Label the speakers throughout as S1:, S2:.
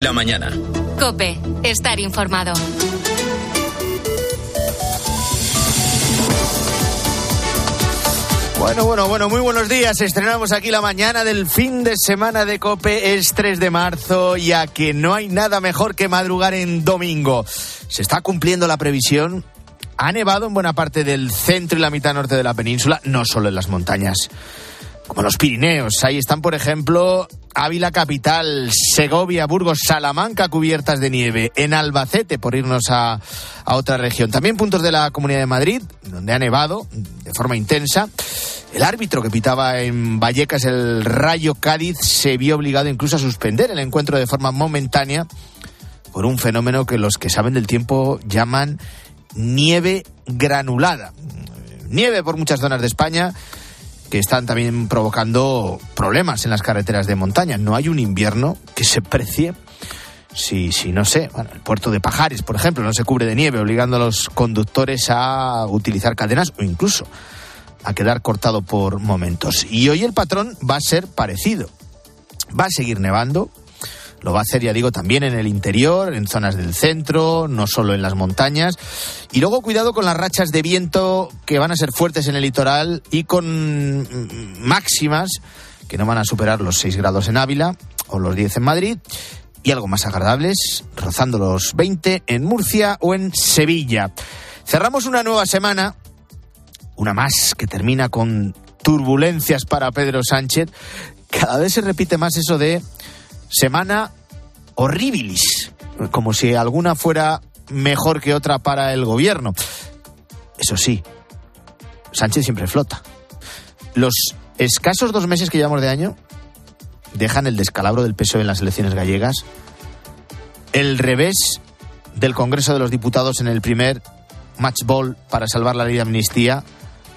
S1: La mañana.
S2: Cope, estar informado.
S3: Bueno, bueno, bueno, muy buenos días. Estrenamos aquí la mañana del fin de semana de Cope. Es 3 de marzo, ya que no hay nada mejor que madrugar en domingo. Se está cumpliendo la previsión. Ha nevado en buena parte del centro y la mitad norte de la península, no solo en las montañas como los Pirineos. Ahí están, por ejemplo, Ávila Capital, Segovia, Burgos, Salamanca cubiertas de nieve, en Albacete, por irnos a, a, otra región. También puntos de la Comunidad de Madrid, donde ha nevado de forma intensa. El árbitro que pitaba en Vallecas el Rayo Cádiz se vio obligado incluso a suspender el encuentro de forma momentánea por un fenómeno que los que saben del tiempo llaman nieve granulada. Nieve por muchas zonas de España que están también provocando problemas en las carreteras de montaña. No hay un invierno que se precie si, si no sé, bueno, el puerto de Pajares, por ejemplo, no se cubre de nieve, obligando a los conductores a utilizar cadenas o incluso a quedar cortado por momentos. Y hoy el patrón va a ser parecido. Va a seguir nevando, lo va a hacer, ya digo, también en el interior, en zonas del centro, no solo en las montañas. Y luego cuidado con las rachas de viento que van a ser fuertes en el litoral y con máximas que no van a superar los 6 grados en Ávila o los 10 en Madrid y algo más agradables, rozando los 20 en Murcia o en Sevilla. Cerramos una nueva semana, una más que termina con turbulencias para Pedro Sánchez. Cada vez se repite más eso de semana horribilis, como si alguna fuera mejor que otra para el gobierno. Eso sí, Sánchez siempre flota. Los escasos dos meses que llevamos de año dejan el descalabro del PSOE en las elecciones gallegas, el revés del Congreso de los Diputados en el primer match ball para salvar la ley de amnistía,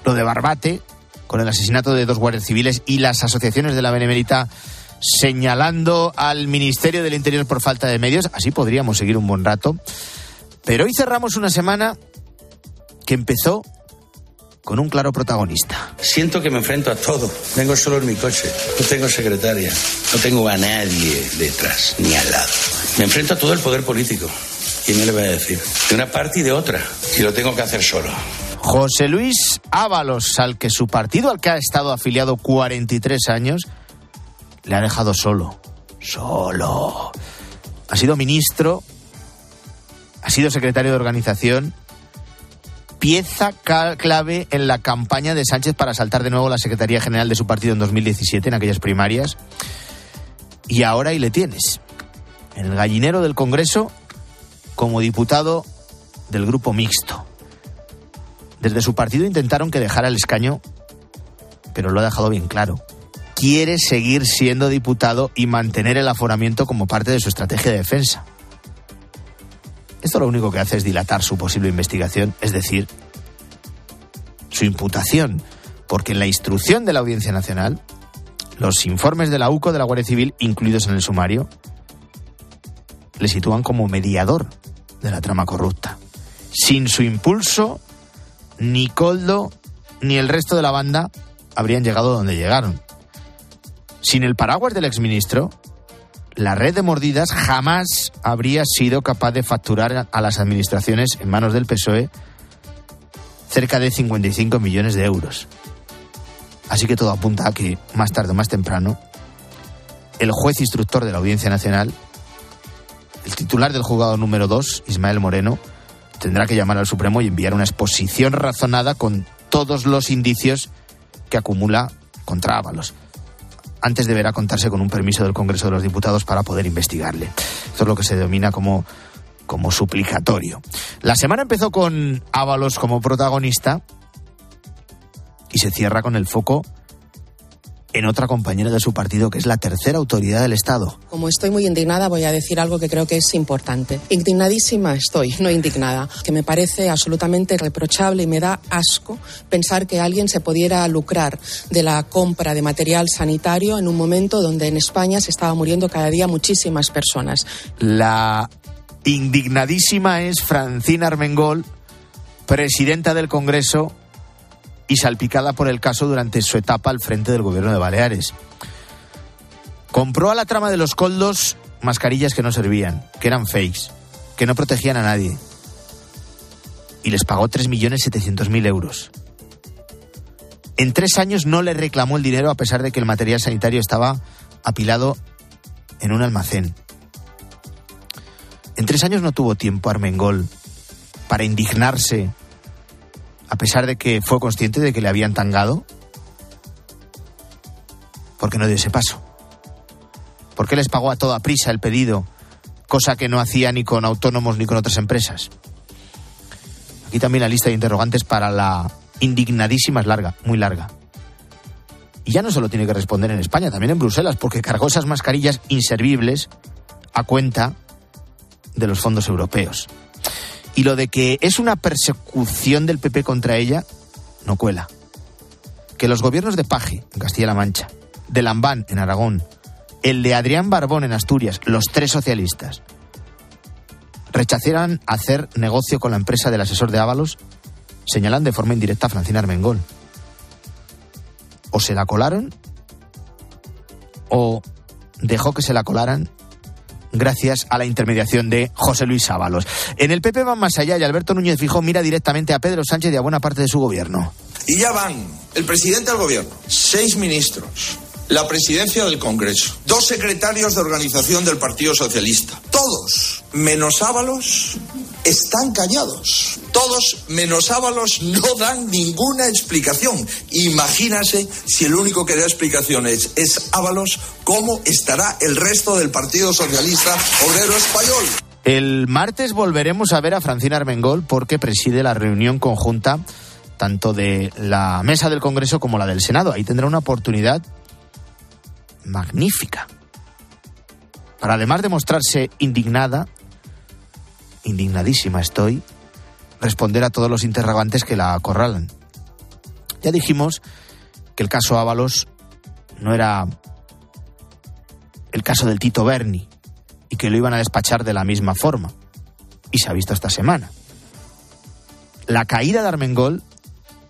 S3: lo de Barbate, con el asesinato de dos guardias civiles y las asociaciones de la Benemérita señalando al Ministerio del Interior por falta de medios. Así podríamos seguir un buen rato. Pero hoy cerramos una semana que empezó con un claro protagonista.
S4: Siento que me enfrento a todo. Vengo solo en mi coche. No tengo secretaria. No tengo a nadie detrás ni al lado. Me enfrento a todo el poder político. ¿Quién me le va a decir? De una parte y de otra. Y lo tengo que hacer solo.
S3: José Luis Ábalos, al que su partido, al que ha estado afiliado 43 años, le ha dejado solo. Solo. Ha sido ministro, ha sido secretario de organización, pieza clave en la campaña de Sánchez para saltar de nuevo la Secretaría General de su partido en 2017, en aquellas primarias. Y ahora ahí le tienes, en el gallinero del Congreso, como diputado del grupo mixto. Desde su partido intentaron que dejara el escaño, pero lo ha dejado bien claro quiere seguir siendo diputado y mantener el aforamiento como parte de su estrategia de defensa. Esto lo único que hace es dilatar su posible investigación, es decir, su imputación, porque en la instrucción de la Audiencia Nacional, los informes de la UCO de la Guardia Civil, incluidos en el sumario, le sitúan como mediador de la trama corrupta. Sin su impulso, ni Coldo ni el resto de la banda habrían llegado donde llegaron. Sin el paraguas del exministro, la red de mordidas jamás habría sido capaz de facturar a las administraciones en manos del PSOE cerca de 55 millones de euros. Así que todo apunta a que, más tarde o más temprano, el juez instructor de la Audiencia Nacional, el titular del juzgado número 2, Ismael Moreno, tendrá que llamar al Supremo y enviar una exposición razonada con todos los indicios que acumula contra Ábalos antes deberá contarse con un permiso del Congreso de los Diputados para poder investigarle. Esto es lo que se denomina como, como suplicatorio. La semana empezó con Ábalos como protagonista y se cierra con el foco en otra compañera de su partido, que es la tercera autoridad del Estado.
S5: Como estoy muy indignada, voy a decir algo que creo que es importante. Indignadísima estoy, no indignada, que me parece absolutamente reprochable y me da asco pensar que alguien se pudiera lucrar de la compra de material sanitario en un momento donde en España se estaba muriendo cada día muchísimas personas.
S3: La indignadísima es Francina Armengol, presidenta del Congreso y salpicada por el caso durante su etapa al frente del gobierno de Baleares. Compró a la trama de los coldos mascarillas que no servían, que eran fakes, que no protegían a nadie. Y les pagó 3.700.000 euros. En tres años no le reclamó el dinero a pesar de que el material sanitario estaba apilado en un almacén. En tres años no tuvo tiempo Armengol para indignarse, a pesar de que fue consciente de que le habían tangado. ¿Por qué no dio ese paso? ¿Por qué les pagó a toda prisa el pedido, cosa que no hacía ni con autónomos ni con otras empresas? Aquí también la lista de interrogantes para la indignadísima es larga, muy larga. Y ya no solo tiene que responder en España, también en Bruselas, porque cargó esas mascarillas inservibles a cuenta de los fondos europeos. Y lo de que es una persecución del PP contra ella, no cuela. Que los gobiernos de Paje, en Castilla-La Mancha, de Lambán, en Aragón, el de Adrián Barbón, en Asturias, los tres socialistas, rechazaran hacer negocio con la empresa del asesor de Ábalos, señalan de forma indirecta a Francina Armengol. O se la colaron, o dejó que se la colaran gracias a la intermediación de José Luis Ábalos. En el PP van más allá y Alberto Núñez Fijó mira directamente a Pedro Sánchez y a buena parte de su gobierno.
S1: Y ya van el presidente del gobierno, seis ministros, la presidencia del Congreso, dos secretarios de organización del Partido Socialista. Todos, menos Ábalos, están callados. Todos, menos Ábalos, no dan ninguna explicación. Imagínase si el único que da explicaciones es Ábalos, ¿cómo estará el resto del Partido Socialista Obrero Español?
S3: El martes volveremos a ver a Francina Armengol porque preside la reunión conjunta tanto de la mesa del Congreso como la del Senado. Ahí tendrá una oportunidad magnífica para además de mostrarse indignada, indignadísima estoy, responder a todos los interrogantes que la acorralan. Ya dijimos que el caso Ábalos no era el caso del Tito Berni y que lo iban a despachar de la misma forma. Y se ha visto esta semana. La caída de Armengol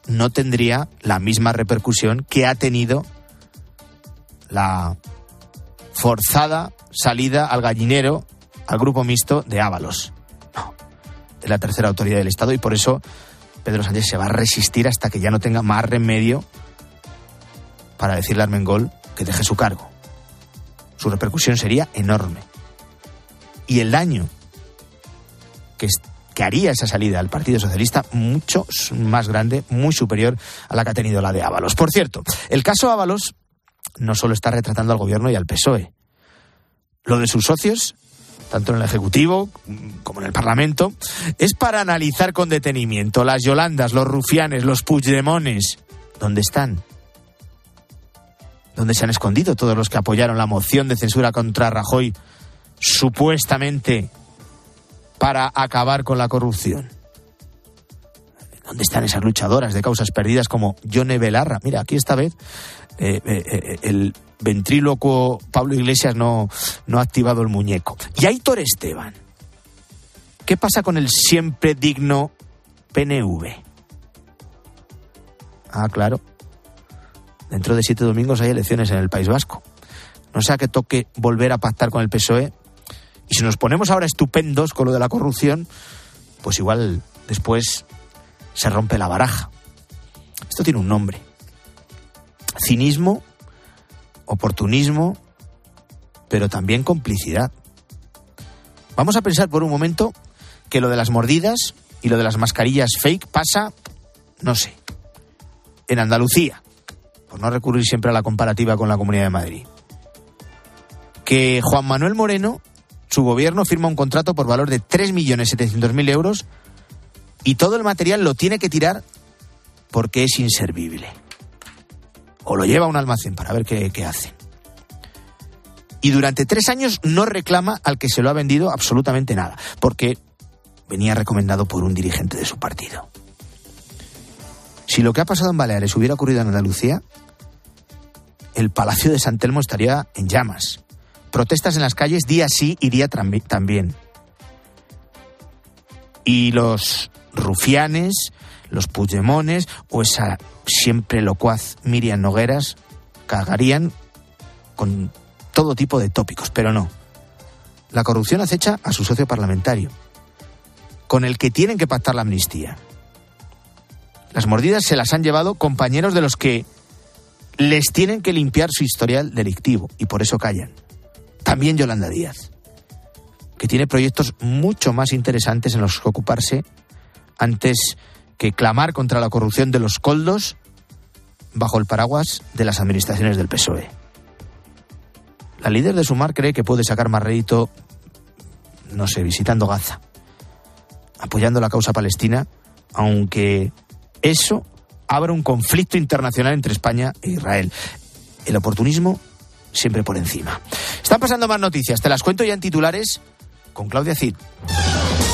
S3: no tendría la misma repercusión que ha tenido la forzada salida al gallinero, al grupo mixto de Ábalos. De la tercera autoridad del Estado y por eso Pedro Sánchez se va a resistir hasta que ya no tenga más remedio para decirle a Armengol que deje su cargo. Su repercusión sería enorme. Y el daño que, que haría esa salida al Partido Socialista mucho más grande, muy superior a la que ha tenido la de Ábalos. Por cierto, el caso Ábalos no solo está retratando al gobierno y al PSOE. Lo de sus socios, tanto en el Ejecutivo como en el Parlamento, es para analizar con detenimiento las Yolandas, los rufianes, los Puigdemones. ¿Dónde están? ¿Dónde se han escondido todos los que apoyaron la moción de censura contra Rajoy, supuestamente para acabar con la corrupción? ¿Dónde están esas luchadoras de causas perdidas como Yone Belarra? Mira, aquí esta vez eh, eh, eh, el ventrílocuo Pablo Iglesias no, no ha activado el muñeco. Y Aitor Esteban. ¿Qué pasa con el siempre digno PNV? Ah, claro. Dentro de siete domingos hay elecciones en el País Vasco. No sea que toque volver a pactar con el PSOE. Y si nos ponemos ahora estupendos con lo de la corrupción, pues igual después se rompe la baraja. Esto tiene un nombre cinismo, oportunismo, pero también complicidad. Vamos a pensar por un momento que lo de las mordidas y lo de las mascarillas fake pasa, no sé, en Andalucía, por no recurrir siempre a la comparativa con la Comunidad de Madrid. Que Juan Manuel Moreno, su gobierno, firma un contrato por valor de 3.700.000 euros y todo el material lo tiene que tirar porque es inservible o lo lleva a un almacén para ver qué, qué hacen. Y durante tres años no reclama al que se lo ha vendido absolutamente nada, porque venía recomendado por un dirigente de su partido. Si lo que ha pasado en Baleares hubiera ocurrido en Andalucía, el Palacio de San Telmo estaría en llamas. Protestas en las calles día sí y día también. Y los rufianes, los Puigdemones o esa siempre locuaz Miriam Nogueras cagarían con todo tipo de tópicos, pero no. la corrupción acecha a su socio parlamentario, con el que tienen que pactar la amnistía. Las mordidas se las han llevado compañeros de los que les tienen que limpiar su historial delictivo y por eso callan. También Yolanda Díaz, que tiene proyectos mucho más interesantes en los que ocuparse antes que clamar contra la corrupción de los coldos bajo el paraguas de las administraciones del PSOE. La líder de Sumar cree que puede sacar más rédito, no sé, visitando Gaza, apoyando la causa palestina, aunque eso abra un conflicto internacional entre España e Israel. El oportunismo siempre por encima. Están pasando más noticias, te las cuento ya en titulares con Claudia Cid.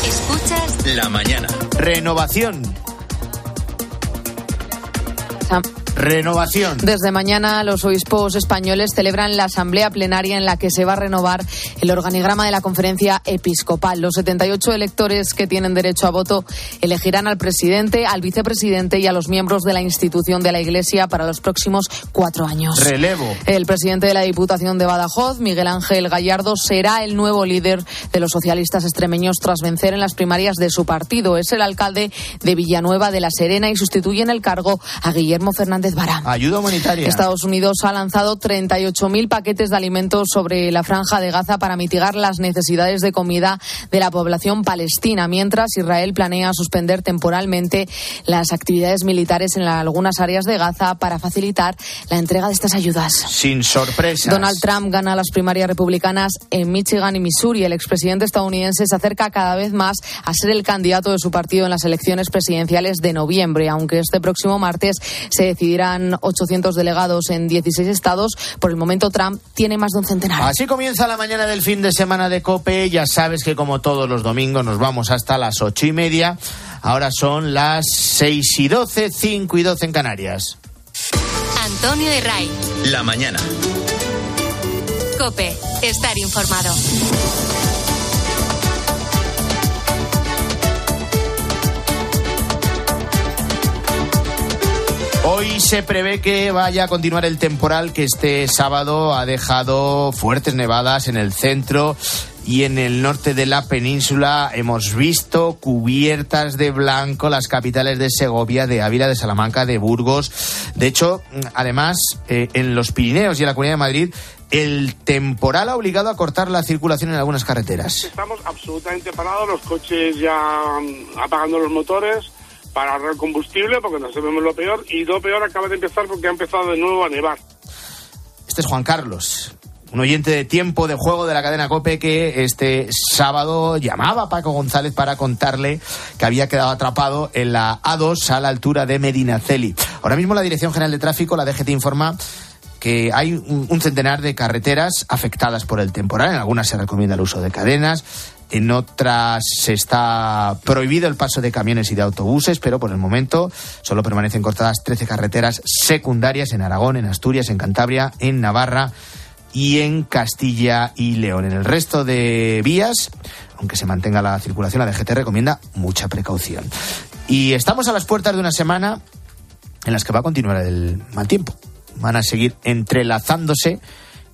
S2: Escuchas
S6: La mañana.
S3: Renovación. Renovación.
S7: Desde mañana los obispos españoles celebran la asamblea plenaria en la que se va a renovar el organigrama de la conferencia episcopal. Los 78 electores que tienen derecho a voto elegirán al presidente, al vicepresidente y a los miembros de la institución de la Iglesia para los próximos cuatro años.
S3: Relevo.
S7: El presidente de la Diputación de Badajoz, Miguel Ángel Gallardo, será el nuevo líder de los socialistas extremeños tras vencer en las primarias de su partido. Es el alcalde de Villanueva de la Serena y sustituye en el cargo a Guillermo Fernández Vara.
S3: Ayuda humanitaria.
S7: Estados Unidos ha lanzado 38.000 paquetes de alimentos sobre la franja de Gaza para mitigar las necesidades de comida de la población palestina, mientras Israel planea suspender temporalmente las actividades militares en algunas áreas de Gaza para facilitar la entrega de estas ayudas.
S3: Sin sorpresas.
S7: Donald Trump gana las primarias republicanas en Michigan y Missouri. El expresidente estadounidense se acerca cada vez más a ser el candidato de su partido en las elecciones presidenciales de noviembre, aunque este próximo martes se decidirán 800 delegados en 16 estados. Por el momento Trump tiene más de un centenar.
S3: Así comienza la mañana del fin de semana de Cope. Ya sabes que como todos los domingos nos vamos hasta las ocho y media. Ahora son las seis y doce, cinco y doce en Canarias.
S2: Antonio de Ray.
S6: La mañana.
S2: Cope. Estar informado.
S3: Hoy se prevé que vaya a continuar el temporal que este sábado ha dejado fuertes nevadas en el centro y en el norte de la península. Hemos visto cubiertas de blanco las capitales de Segovia, de Ávila, de Salamanca, de Burgos. De hecho, además, eh, en los Pirineos y en la Comunidad de Madrid, el temporal ha obligado a cortar la circulación en algunas carreteras.
S8: Estamos absolutamente parados, los coches ya mm, apagando los motores para ahorrar combustible porque no sabemos lo peor y lo peor acaba de empezar porque ha empezado de nuevo a nevar.
S3: Este es Juan Carlos, un oyente de tiempo de juego de la cadena Cope que este sábado llamaba a Paco González para contarle que había quedado atrapado en la A2 a la altura de Medinaceli. Ahora mismo la Dirección General de Tráfico, la DGT, informa que hay un, centenar de carreteras afectadas por el temporal. En algunas se recomienda el uso de cadenas, en otras está prohibido el paso de camiones y de autobuses, pero por el momento solo permanecen cortadas 13 carreteras secundarias en Aragón, en Asturias, en Cantabria, en Navarra y en Castilla y León. En el resto de vías, aunque se mantenga la circulación, la DGT recomienda mucha precaución. Y estamos a las puertas de una semana en las que va a continuar el mal tiempo. Van a seguir entrelazándose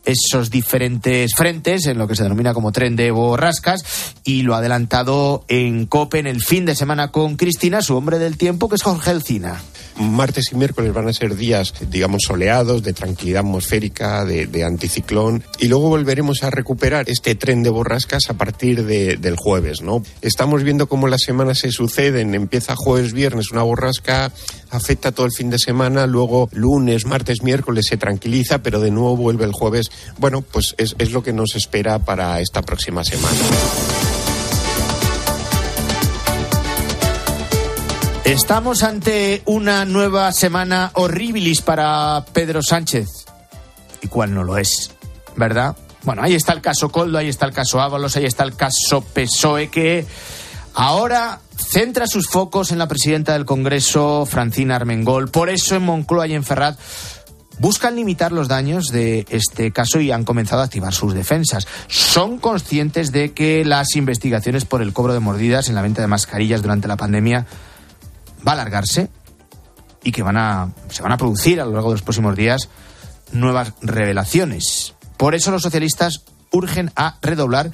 S3: esos diferentes frentes en lo que se denomina como tren de borrascas y lo ha adelantado en COPE en el fin de semana con Cristina, su hombre del tiempo, que es Jorge Elcina.
S9: Martes y miércoles van a ser días, digamos, soleados, de tranquilidad atmosférica, de, de anticiclón, y luego volveremos a recuperar este tren de borrascas a partir de, del jueves, ¿no? Estamos viendo cómo las semanas se suceden, empieza jueves, viernes una borrasca, afecta todo el fin de semana, luego lunes, martes, miércoles se tranquiliza, pero de nuevo vuelve el jueves. Bueno, pues es, es lo que nos espera para esta próxima semana.
S3: Estamos ante una nueva semana horribilis para Pedro Sánchez. ¿Y cuál no lo es? ¿Verdad? Bueno, ahí está el caso Coldo, ahí está el caso Ábalos, ahí está el caso PSOE que ahora centra sus focos en la presidenta del Congreso, Francina Armengol. Por eso en Moncloa y en Ferrat buscan limitar los daños de este caso y han comenzado a activar sus defensas. Son conscientes de que las investigaciones por el cobro de mordidas en la venta de mascarillas durante la pandemia va a alargarse y que van a, se van a producir a lo largo de los próximos días nuevas revelaciones. Por eso los socialistas urgen a redoblar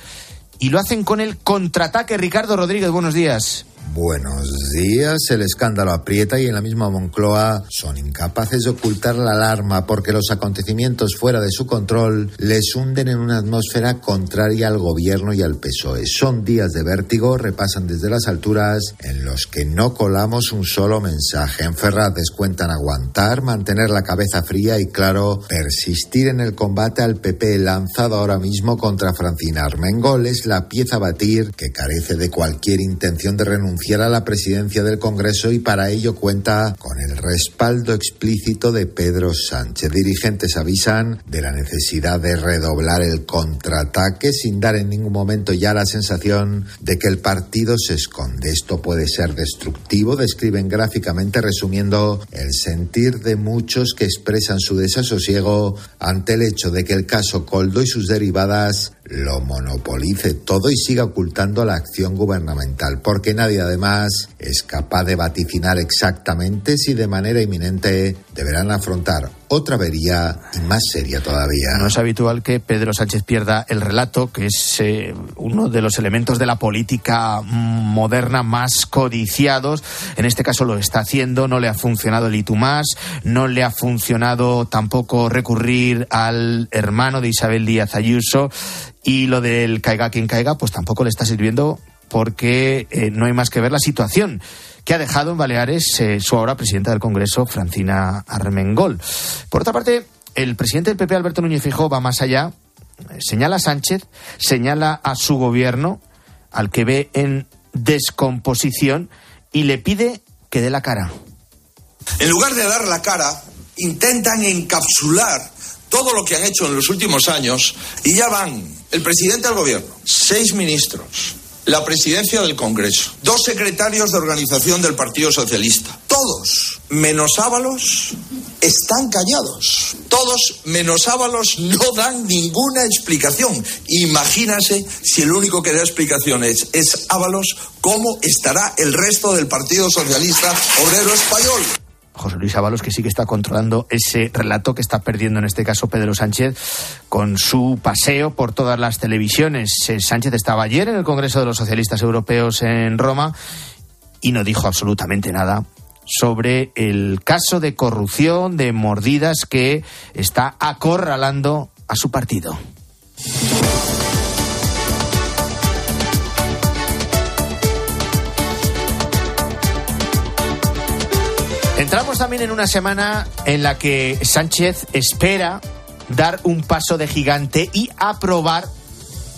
S3: y lo hacen con el contraataque. Ricardo Rodríguez, buenos días.
S10: Buenos días. El escándalo aprieta y en la misma Moncloa son incapaces de ocultar la alarma porque los acontecimientos fuera de su control les hunden en una atmósfera contraria al gobierno y al PSOE. Son días de vértigo, repasan desde las alturas en los que no colamos un solo mensaje. En Ferraz cuentan aguantar, mantener la cabeza fría y claro, persistir en el combate al PP lanzado ahora mismo contra Francina Armengol es la pieza a batir que carece de cualquier intención de renunciar a la presidencia del Congreso y para ello cuenta con el respaldo explícito de Pedro Sánchez. Dirigentes avisan de la necesidad de redoblar el contraataque sin dar en ningún momento ya la sensación de que el partido se esconde. Esto puede ser destructivo, describen gráficamente resumiendo el sentir de muchos que expresan su desasosiego ante el hecho de que el caso Coldo y sus derivadas lo monopolice todo y siga ocultando la acción gubernamental, porque nadie además es capaz de vaticinar exactamente si de manera inminente deberán afrontar otra avería y más seria todavía.
S3: No es habitual que Pedro Sánchez pierda el relato, que es eh, uno de los elementos de la política moderna más codiciados. En este caso lo está haciendo, no le ha funcionado el Itumás, no le ha funcionado tampoco recurrir al hermano de Isabel Díaz Ayuso y lo del caiga quien caiga, pues tampoco le está sirviendo porque eh, no hay más que ver la situación que ha dejado en Baleares eh, su ahora presidenta del Congreso, Francina Armengol. Por otra parte, el presidente del PP, Alberto Núñez Fijó, va más allá, eh, señala a Sánchez, señala a su gobierno, al que ve en descomposición, y le pide que dé la cara.
S1: En lugar de dar la cara, intentan encapsular todo lo que han hecho en los últimos años y ya van el presidente del gobierno, seis ministros, la presidencia del Congreso, dos secretarios de organización del Partido Socialista. Todos, menos Ábalos, están callados. Todos, menos Ábalos, no dan ninguna explicación. Imagínase si el único que da explicaciones es Ábalos, cómo estará el resto del Partido Socialista Obrero Español.
S3: José Luis Ábalos, que sí que está controlando ese relato que está perdiendo en este caso Pedro Sánchez con su paseo por todas las televisiones. Eh, Sánchez estaba ayer en el Congreso de los Socialistas Europeos en Roma y no dijo absolutamente nada sobre el caso de corrupción, de mordidas que está acorralando a su partido. También en una semana en la que Sánchez espera dar un paso de gigante y aprobar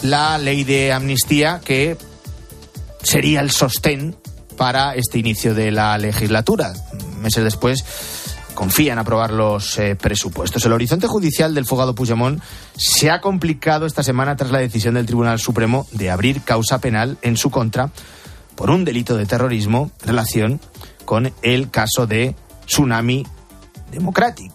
S3: la ley de amnistía que sería el sostén para este inicio de la legislatura. Meses después confía en aprobar los eh, presupuestos. El horizonte judicial del fugado Puigdemont se ha complicado esta semana tras la decisión del Tribunal Supremo de abrir causa penal en su contra por un delito de terrorismo en relación con el caso de Tsunami Democratic.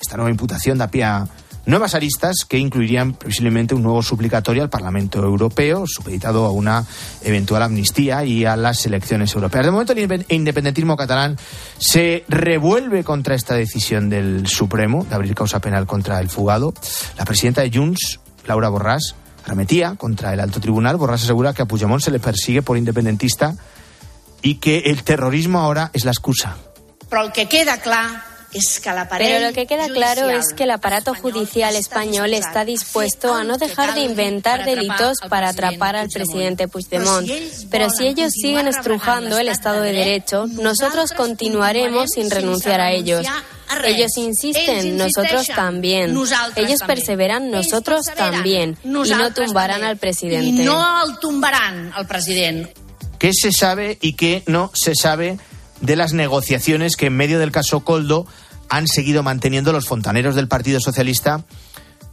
S3: Esta nueva imputación da pie a nuevas aristas que incluirían previsiblemente un nuevo suplicatorio al Parlamento Europeo, supeditado a una eventual amnistía y a las elecciones europeas. De momento, el independentismo catalán se revuelve contra esta decisión del Supremo de abrir causa penal contra el fugado. La presidenta de Junts, Laura Borràs, arremetía contra el alto tribunal. Borràs asegura que a Puigdemont se le persigue por independentista y que el terrorismo ahora es la excusa.
S11: Pero lo que queda claro es que
S12: Pero lo que queda claro es que el aparato judicial español está dispuesto a no dejar de inventar delitos para atrapar al presidente Puigdemont. Pero si ellos siguen estrujando el Estado de Derecho, nosotros continuaremos sin renunciar a ellos. Ellos insisten, nosotros también. Ellos perseveran, nosotros también. Y no tumbarán al presidente.
S11: Y no tumbarán al presidente.
S3: ¿Qué se sabe y qué no se sabe de las negociaciones que en medio del caso Coldo han seguido manteniendo los fontaneros del Partido Socialista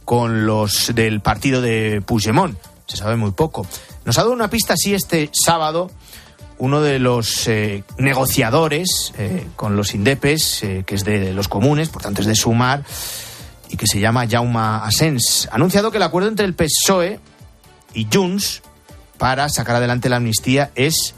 S3: con los del partido de Puigdemont. Se sabe muy poco. Nos ha dado una pista así este sábado uno de los eh, negociadores eh, con los indepes, eh, que es de los comunes, por tanto es de Sumar, y que se llama Jaume Asens. Ha anunciado que el acuerdo entre el PSOE y Junts para sacar adelante la amnistía es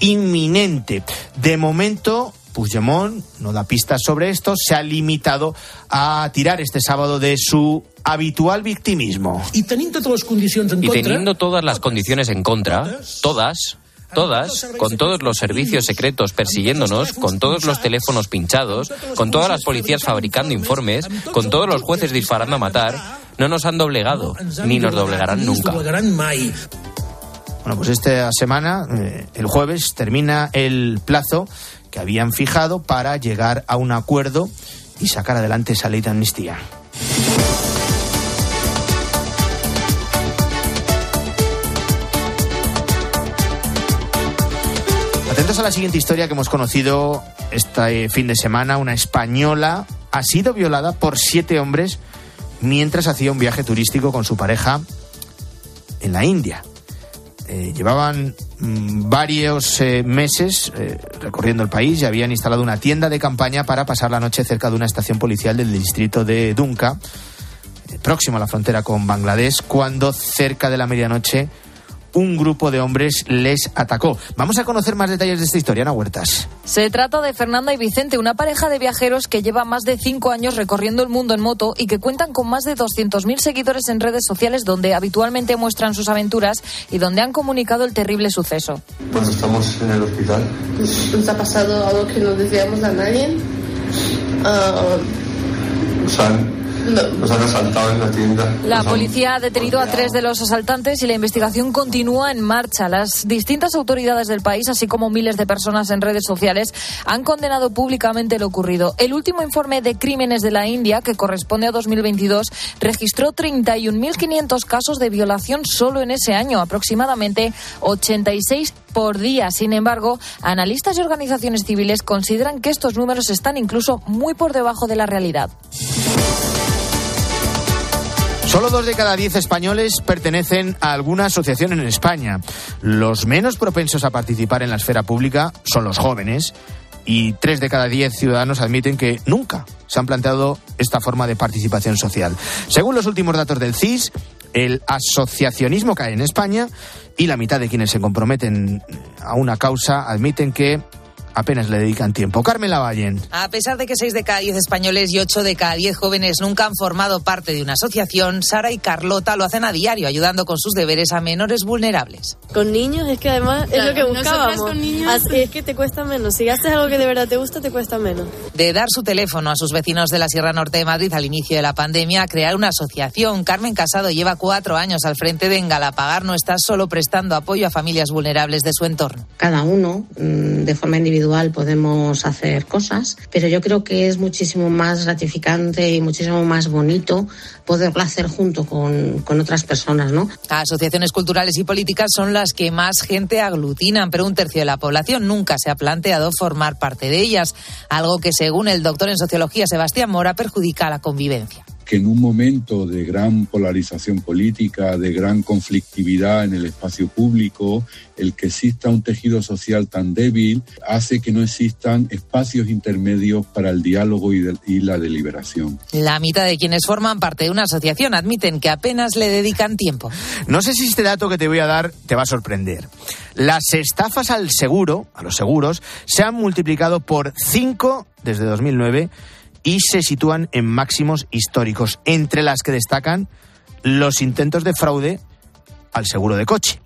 S3: inminente. De momento, Puigdemont no da pistas sobre esto, se ha limitado a tirar este sábado de su habitual victimismo.
S13: Y teniendo todas las condiciones en
S14: Y
S13: contra,
S14: teniendo todas las condiciones en contra, todas, todas, con todos los servicios secretos persiguiéndonos, con todos los teléfonos pinchados, con todas las policías fabricando informes, con todos los jueces disparando a matar, no nos han doblegado, ni nos doblegarán nunca.
S3: Bueno, pues esta semana, eh, el jueves, termina el plazo que habían fijado para llegar a un acuerdo y sacar adelante esa ley de amnistía. Atentos a la siguiente historia que hemos conocido este fin de semana. Una española ha sido violada por siete hombres mientras hacía un viaje turístico con su pareja en la India. Eh, llevaban mm, varios eh, meses eh, recorriendo el país y habían instalado una tienda de campaña para pasar la noche cerca de una estación policial del distrito de Dunca, eh, próximo a la frontera con Bangladesh, cuando cerca de la medianoche un grupo de hombres les atacó. Vamos a conocer más detalles de esta historia, Ana Huertas.
S15: Se trata de Fernanda y Vicente, una pareja de viajeros que lleva más de cinco años recorriendo el mundo en moto y que cuentan con más de 200.000 seguidores en redes sociales donde habitualmente muestran sus aventuras y donde han comunicado el terrible suceso.
S16: Cuando estamos en el hospital,
S17: Pues nos ha pasado algo que no decíamos a nadie. Ah,
S16: nos han, nos han asaltado en la tienda.
S15: La
S16: Nos
S15: policía ha detenido a tres de los asaltantes y la investigación continúa en marcha. Las distintas autoridades del país, así como miles de personas en redes sociales, han condenado públicamente lo ocurrido. El último informe de crímenes de la India, que corresponde a 2022, registró 31.500 casos de violación solo en ese año, aproximadamente 86 por día. Sin embargo, analistas y organizaciones civiles consideran que estos números están incluso muy por debajo de la realidad.
S3: Solo dos de cada diez españoles pertenecen a alguna asociación en España. Los menos propensos a participar en la esfera pública son los jóvenes y tres de cada diez ciudadanos admiten que nunca se han planteado esta forma de participación social. Según los últimos datos del CIS, el asociacionismo cae en España y la mitad de quienes se comprometen a una causa admiten que apenas le dedican tiempo. Carmen Lavallen.
S18: A pesar de que 6 de cada 10 españoles y 8 de cada 10 jóvenes nunca han formado parte de una asociación, Sara y Carlota lo hacen a diario, ayudando con sus deberes a menores vulnerables.
S19: Con niños es que además es lo que buscábamos.
S17: con niños-
S19: Así es que te cuesta menos. Si haces algo que de verdad te gusta, te cuesta menos.
S18: De dar su teléfono a sus vecinos de la Sierra Norte de Madrid al inicio de la pandemia a crear una asociación. Carmen Casado lleva cuatro años al frente de Engalapagar, no está solo prestando apoyo a familias vulnerables de su entorno.
S20: cada uno mm, de forma individual podemos hacer cosas, pero yo creo que es muchísimo más gratificante y muchísimo más bonito poderlo hacer junto con, con otras personas, ¿no?
S18: Asociaciones culturales y políticas son las que más gente aglutinan, pero un tercio de la población nunca se ha planteado formar parte de ellas, algo que según el doctor en sociología Sebastián Mora perjudica a la convivencia.
S21: Que en un momento de gran polarización política, de gran conflictividad en el espacio público, el que exista un tejido social tan débil hace que no existan espacios intermedios para el diálogo y, de- y la deliberación.
S18: La mitad de quienes forman parte de una asociación admiten que apenas le dedican tiempo.
S3: No sé si este dato que te voy a dar te va a sorprender. Las estafas al seguro, a los seguros, se han multiplicado por 5 desde 2009 y se sitúan en máximos históricos, entre las que destacan los intentos de fraude al seguro de coche.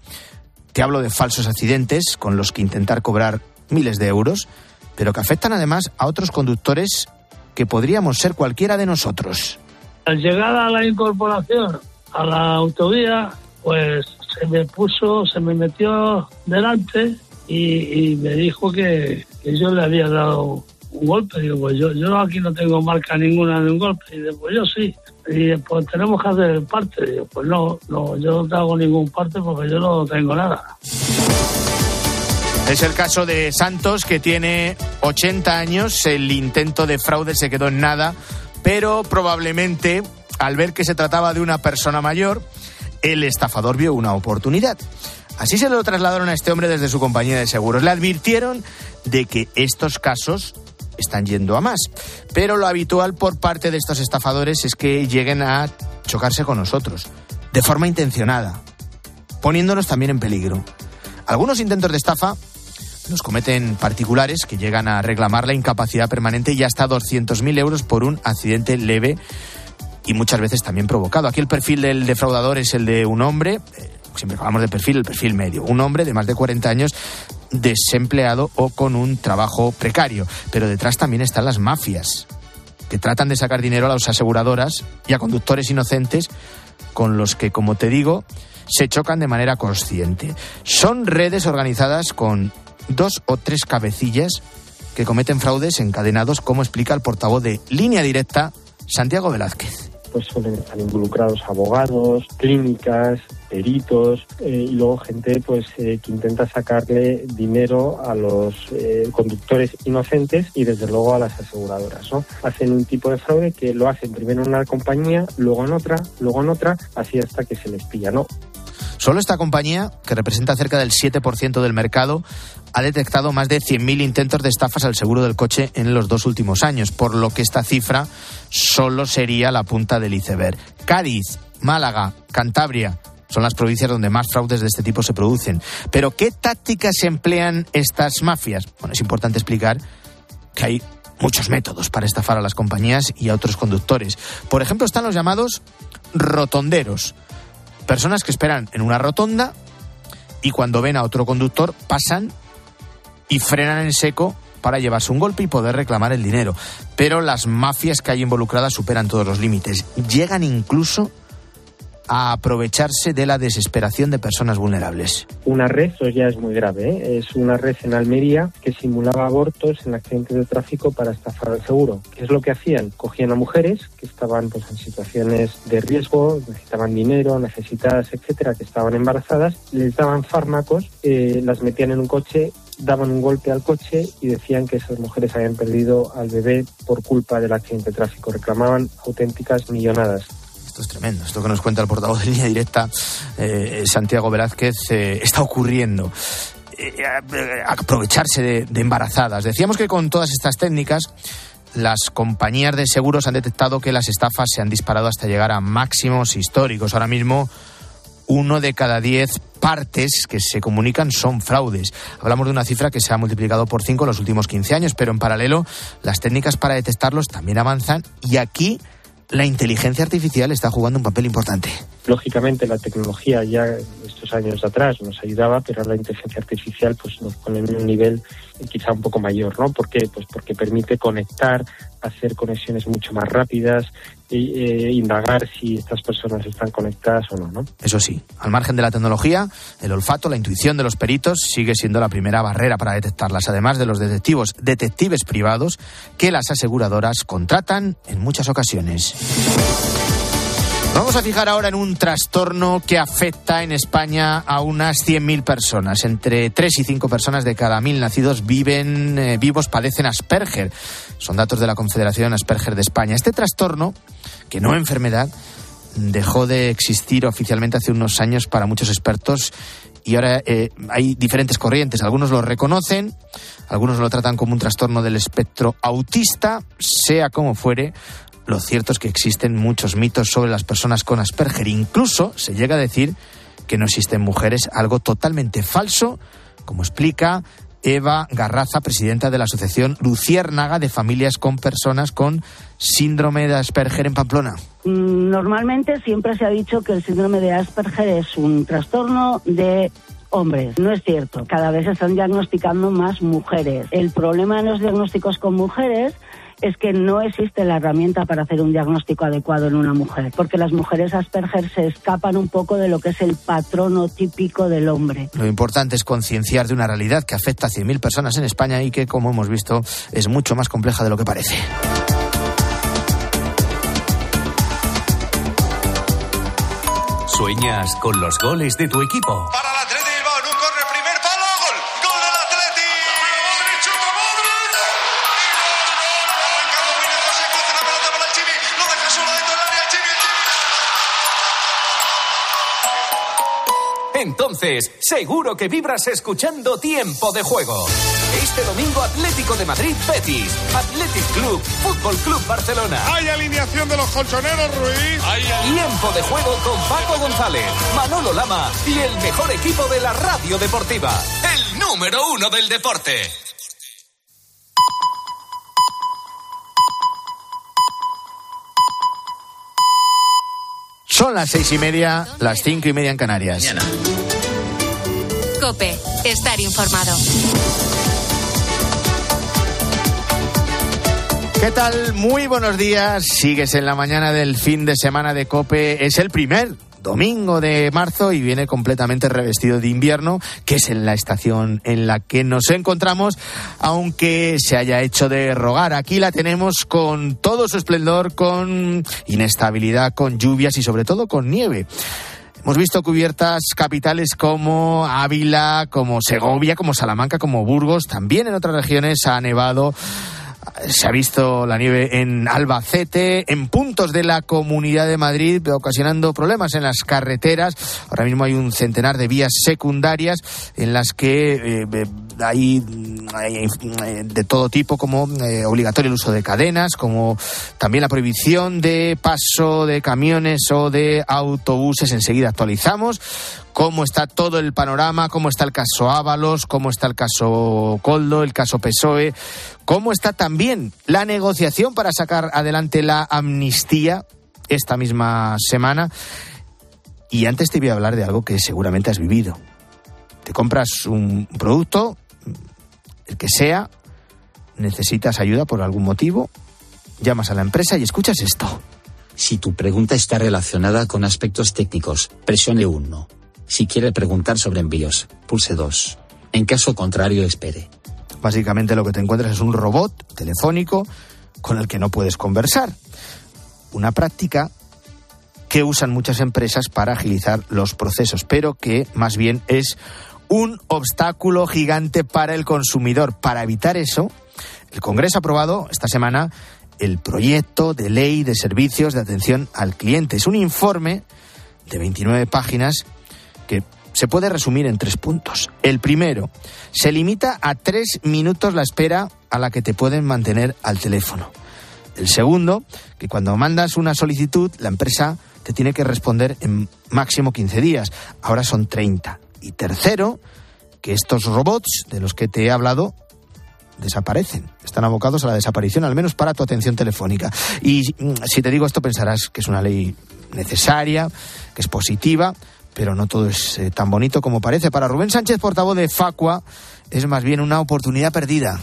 S3: Te hablo de falsos accidentes con los que intentar cobrar miles de euros, pero que afectan además a otros conductores que podríamos ser cualquiera de nosotros.
S22: Al llegar a la incorporación a la autovía, pues se me puso, se me metió delante y, y me dijo que, que yo le había dado un golpe. Digo, pues yo, yo aquí no tengo marca ninguna de un golpe. Y dice, pues yo sí. Y pues tenemos que hacer el parte. Digo, pues no, no, yo no te hago ningún parte porque yo no tengo nada.
S3: Es el caso de Santos, que tiene 80 años. El intento de fraude se quedó en nada, pero probablemente, al ver que se trataba de una persona mayor, el estafador vio una oportunidad. Así se lo trasladaron a este hombre desde su compañía de seguros. Le advirtieron de que estos casos están yendo a más. Pero lo habitual por parte de estos estafadores es que lleguen a chocarse con nosotros, de forma intencionada, poniéndonos también en peligro. Algunos intentos de estafa los cometen particulares que llegan a reclamar la incapacidad permanente y hasta 200.000 euros por un accidente leve y muchas veces también provocado. Aquí el perfil del defraudador es el de un hombre, siempre hablamos de perfil, el perfil medio, un hombre de más de 40 años desempleado o con un trabajo precario. Pero detrás también están las mafias, que tratan de sacar dinero a las aseguradoras y a conductores inocentes con los que, como te digo, se chocan de manera consciente. Son redes organizadas con dos o tres cabecillas que cometen fraudes encadenados, como explica el portavoz de Línea Directa, Santiago Velázquez
S13: pues suelen estar involucrados abogados, clínicas, peritos eh, y luego gente pues eh, que intenta sacarle dinero a los eh, conductores inocentes y desde luego a las aseguradoras. ¿no? Hacen un tipo de fraude que lo hacen primero en una compañía, luego en otra, luego en otra, así hasta que se les pilla. ¿no?
S3: Solo esta compañía, que representa cerca del 7% del mercado, ha detectado más de 100.000 intentos de estafas al seguro del coche en los dos últimos años, por lo que esta cifra solo sería la punta del iceberg. Cádiz, Málaga, Cantabria, son las provincias donde más fraudes de este tipo se producen. Pero ¿qué tácticas emplean estas mafias? Bueno, es importante explicar que hay muchos métodos para estafar a las compañías y a otros conductores. Por ejemplo, están los llamados rotonderos. Personas que esperan en una rotonda y cuando ven a otro conductor pasan y frenan en seco para llevarse un golpe y poder reclamar el dinero. Pero las mafias que hay involucradas superan todos los límites. Llegan incluso a aprovecharse de la desesperación de personas vulnerables.
S13: Una red, eso ya es muy grave, ¿eh? es una red en Almería que simulaba abortos en accidentes de tráfico para estafar al seguro. ¿Qué es lo que hacían? Cogían a mujeres que estaban pues, en situaciones de riesgo, necesitaban dinero, necesitadas, etcétera, que estaban embarazadas, les daban fármacos, eh, las metían en un coche daban un golpe al coche y decían que esas mujeres habían perdido al bebé por culpa del accidente de tráfico. Reclamaban auténticas millonadas.
S3: Esto es tremendo. Esto que nos cuenta el portavoz de línea directa, eh, Santiago Velázquez, eh, está ocurriendo. Eh, aprovecharse de, embarazadas. Decíamos que con todas estas técnicas las compañías de seguros han detectado que las estafas se han disparado hasta llegar a máximos históricos. Ahora mismo uno de cada diez partes que se comunican son fraudes. Hablamos de una cifra que se ha multiplicado por cinco en los últimos 15 años, pero en paralelo las técnicas para detectarlos también avanzan y aquí la inteligencia artificial está jugando un papel importante.
S13: Lógicamente la tecnología ya estos años atrás nos ayudaba, pero la inteligencia artificial pues nos pone en un nivel quizá un poco mayor, ¿no? ¿Por qué? Pues porque permite conectar, hacer conexiones mucho más rápidas, e, e, indagar si estas personas están conectadas o no, ¿no?
S3: Eso sí, al margen de la tecnología, el olfato, la intuición de los peritos sigue siendo la primera barrera para detectarlas, además de los detectivos, detectives privados que las aseguradoras contratan en muchas ocasiones. Vamos a fijar ahora en un trastorno que afecta en España a unas 100.000 personas. Entre 3 y 5 personas de cada 1.000 nacidos viven, eh, vivos padecen Asperger. Son datos de la Confederación Asperger de España. Este trastorno, que no enfermedad, dejó de existir oficialmente hace unos años para muchos expertos y ahora eh, hay diferentes corrientes. Algunos lo reconocen, algunos lo tratan como un trastorno del espectro autista, sea como fuere. Lo cierto es que existen muchos mitos sobre las personas con Asperger. Incluso se llega a decir que no existen mujeres, algo totalmente falso, como explica Eva Garraza, presidenta de la Asociación Luciérnaga de Familias con Personas con Síndrome de Asperger en Pamplona.
S23: Normalmente siempre se ha dicho que el síndrome de Asperger es un trastorno de hombres. No es cierto. Cada vez se están diagnosticando más mujeres. El problema en los diagnósticos con mujeres es que no existe la herramienta para hacer un diagnóstico adecuado en una mujer, porque las mujeres Asperger se escapan un poco de lo que es el patrono típico del hombre.
S3: Lo importante es concienciar de una realidad que afecta a 100.000 personas en España y que, como hemos visto, es mucho más compleja de lo que parece.
S24: ¿Sueñas con los goles de tu equipo? Entonces, seguro que vibras escuchando Tiempo de Juego. Este domingo Atlético de Madrid Betis, Athletic Club, Fútbol Club Barcelona.
S8: Hay alineación de los colchoneros, Ruiz.
S24: Tiempo de Juego con Paco González, Manolo Lama y el mejor equipo de la radio deportiva, el número uno del deporte.
S3: Son las seis y media, las cinco y media en Canarias.
S2: Cope, estar informado.
S3: ¿Qué tal? Muy buenos días. Sigues en la mañana del fin de semana de Cope. Es el primer domingo de marzo y viene completamente revestido de invierno, que es en la estación en la que nos encontramos, aunque se haya hecho de rogar. Aquí la tenemos con todo su esplendor, con inestabilidad, con lluvias y sobre todo con nieve. Hemos visto cubiertas capitales como Ávila, como Segovia, como Salamanca, como Burgos. También en otras regiones ha nevado se ha visto la nieve en Albacete, en puntos de la Comunidad de Madrid, ocasionando problemas en las carreteras. Ahora mismo hay un centenar de vías secundarias en las que eh, hay, de todo tipo, como eh, obligatorio el uso de cadenas, como también la prohibición de paso de camiones o de autobuses. Enseguida actualizamos cómo está todo el panorama, cómo está el caso Ábalos, cómo está el caso Coldo, el caso PSOE, cómo está también la negociación para sacar adelante la amnistía esta misma semana. Y antes te voy a hablar de algo que seguramente has vivido. Te compras un producto, el que sea, necesitas ayuda por algún motivo, llamas a la empresa y escuchas esto.
S25: Si tu pregunta está relacionada con aspectos técnicos, presione 1. Si quiere preguntar sobre envíos, pulse 2. En caso contrario, espere.
S3: Básicamente lo que te encuentras es un robot telefónico con el que no puedes conversar. Una práctica que usan muchas empresas para agilizar los procesos, pero que más bien es un obstáculo gigante para el consumidor. Para evitar eso, el Congreso ha aprobado esta semana el proyecto de ley de servicios de atención al cliente. Es un informe de 29 páginas que se puede resumir en tres puntos. El primero, se limita a tres minutos la espera a la que te pueden mantener al teléfono. El segundo, que cuando mandas una solicitud, la empresa te tiene que responder en máximo 15 días. Ahora son 30. Y tercero, que estos robots de los que te he hablado desaparecen, están abocados a la desaparición, al menos para tu atención telefónica. Y mm, si te digo esto, pensarás que es una ley necesaria, que es positiva, pero no todo es eh, tan bonito como parece. Para Rubén Sánchez, portavoz de Facua, es más bien una oportunidad perdida.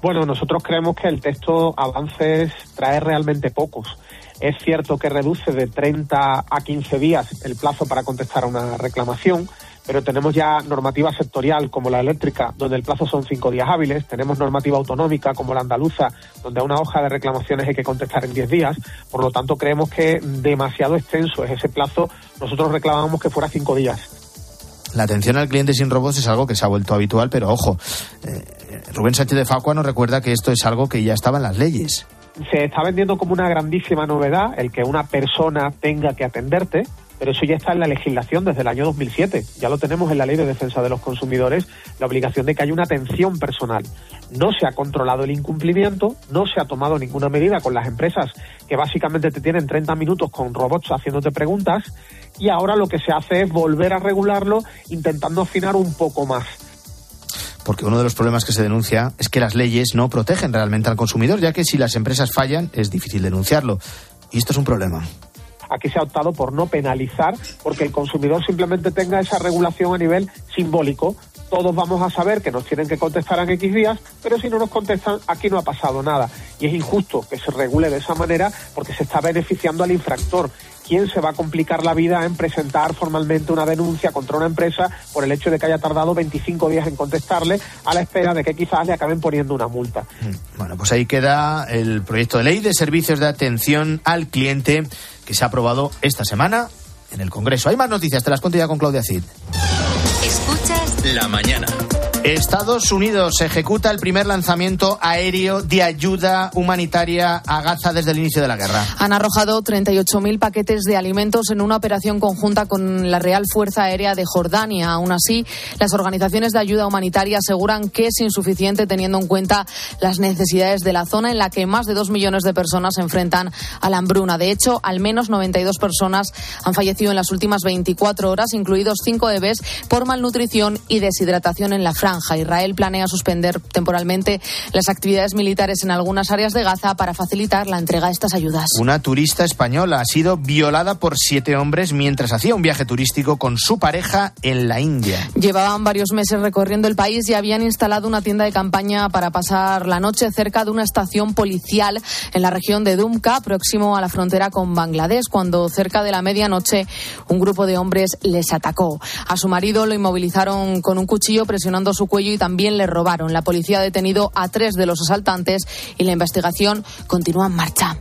S26: Bueno, nosotros creemos que el texto avances trae realmente pocos. Es cierto que reduce de 30 a 15 días el plazo para contestar a una reclamación, pero tenemos ya normativa sectorial como la eléctrica, donde el plazo son cinco días hábiles, tenemos normativa autonómica como la andaluza, donde a una hoja de reclamaciones hay que contestar en diez días, por lo tanto creemos que demasiado extenso es ese plazo, nosotros reclamábamos que fuera cinco días.
S3: La atención al cliente sin robots es algo que se ha vuelto habitual, pero ojo, eh, Rubén Sánchez de Facua nos recuerda que esto es algo que ya estaba en las leyes.
S26: Se está vendiendo como una grandísima novedad el que una persona tenga que atenderte, pero eso ya está en la legislación desde el año 2007. Ya lo tenemos en la Ley de Defensa de los Consumidores, la obligación de que haya una atención personal. No se ha controlado el incumplimiento, no se ha tomado ninguna medida con las empresas que básicamente te tienen 30 minutos con robots haciéndote preguntas y ahora lo que se hace es volver a regularlo intentando afinar un poco más
S3: porque uno de los problemas que se denuncia es que las leyes no protegen realmente al consumidor, ya que si las empresas fallan es difícil denunciarlo. Y esto es un problema.
S26: Aquí se ha optado por no penalizar porque el consumidor simplemente tenga esa regulación a nivel simbólico. Todos vamos a saber que nos tienen que contestar en X días, pero si no nos contestan, aquí no ha pasado nada. Y es injusto que se regule de esa manera porque se está beneficiando al infractor. ¿Quién se va a complicar la vida en presentar formalmente una denuncia contra una empresa por el hecho de que haya tardado 25 días en contestarle a la espera de que quizás le acaben poniendo una multa?
S3: Mm, bueno, pues ahí queda el proyecto de ley de servicios de atención al cliente que se ha aprobado esta semana en el Congreso. Hay más noticias, te las cuento ya con Claudia Cid.
S2: Escuchas
S24: la mañana.
S3: Estados Unidos ejecuta el primer lanzamiento aéreo de ayuda humanitaria a Gaza desde el inicio de la guerra.
S15: Han arrojado 38.000 paquetes de alimentos en una operación conjunta con la Real Fuerza Aérea de Jordania. Aún así, las organizaciones de ayuda humanitaria aseguran que es insuficiente teniendo en cuenta las necesidades de la zona en la que más de dos millones de personas se enfrentan a la hambruna. De hecho, al menos 92 personas han fallecido en las últimas 24 horas, incluidos cinco bebés, por malnutrición y deshidratación en la franja franja. Israel planea suspender temporalmente las actividades militares en algunas áreas de Gaza para facilitar la entrega de estas ayudas.
S3: Una turista española ha sido violada por siete hombres mientras hacía un viaje turístico con su pareja en la India.
S15: Llevaban varios meses recorriendo el país y habían instalado una tienda de campaña para pasar la noche cerca de una estación policial en la región de Dumka, próximo a la frontera con Bangladesh, cuando cerca de la medianoche un grupo de hombres les atacó. A su marido lo inmovilizaron con un cuchillo presionando su cuello y también le robaron. La policía ha detenido a tres de los asaltantes y la investigación continúa en marcha.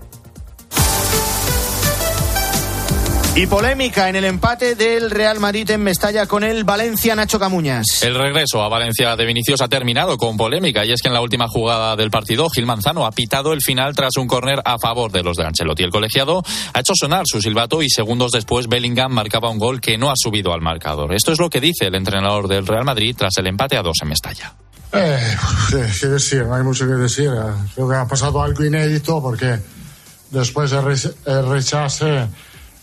S3: Y polémica en el empate del Real Madrid en Mestalla con el Valencia Nacho Camuñas.
S27: El regreso a Valencia de Vinicius ha terminado con polémica y es que en la última jugada del partido Gil Manzano ha pitado el final tras un córner a favor de los de Ancelotti. El colegiado ha hecho sonar su silbato y segundos después Bellingham marcaba un gol que no ha subido al marcador. Esto es lo que dice el entrenador del Real Madrid tras el empate a dos en Mestalla.
S28: Eh, qué decir, no hay mucho que decir. Creo que ha pasado algo inédito porque después del rechace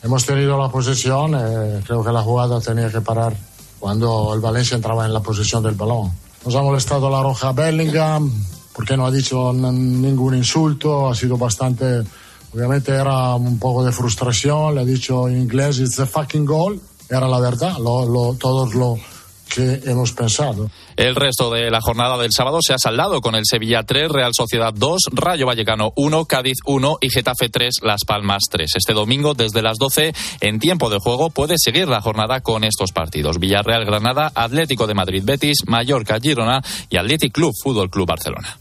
S28: hemos tenido la posesión. Eh, creo que la jugada tenía que parar cuando el Valencia entraba en la posesión del balón. Nos ha molestado la roja Bellingham porque no ha dicho ningún insulto. Ha sido bastante. Obviamente era un poco de frustración. Le ha dicho en inglés: It's a fucking goal. Era la verdad. Lo, lo, todos lo que hemos pensado.
S27: El resto de la jornada del sábado se ha saldado con el Sevilla 3, Real Sociedad 2, Rayo Vallecano 1, Cádiz 1 y Getafe 3, Las Palmas 3. Este domingo, desde las 12, en tiempo de juego, puede seguir la jornada con estos partidos. Villarreal Granada, Atlético de Madrid Betis, Mallorca Girona y Athletic Club Fútbol Club Barcelona.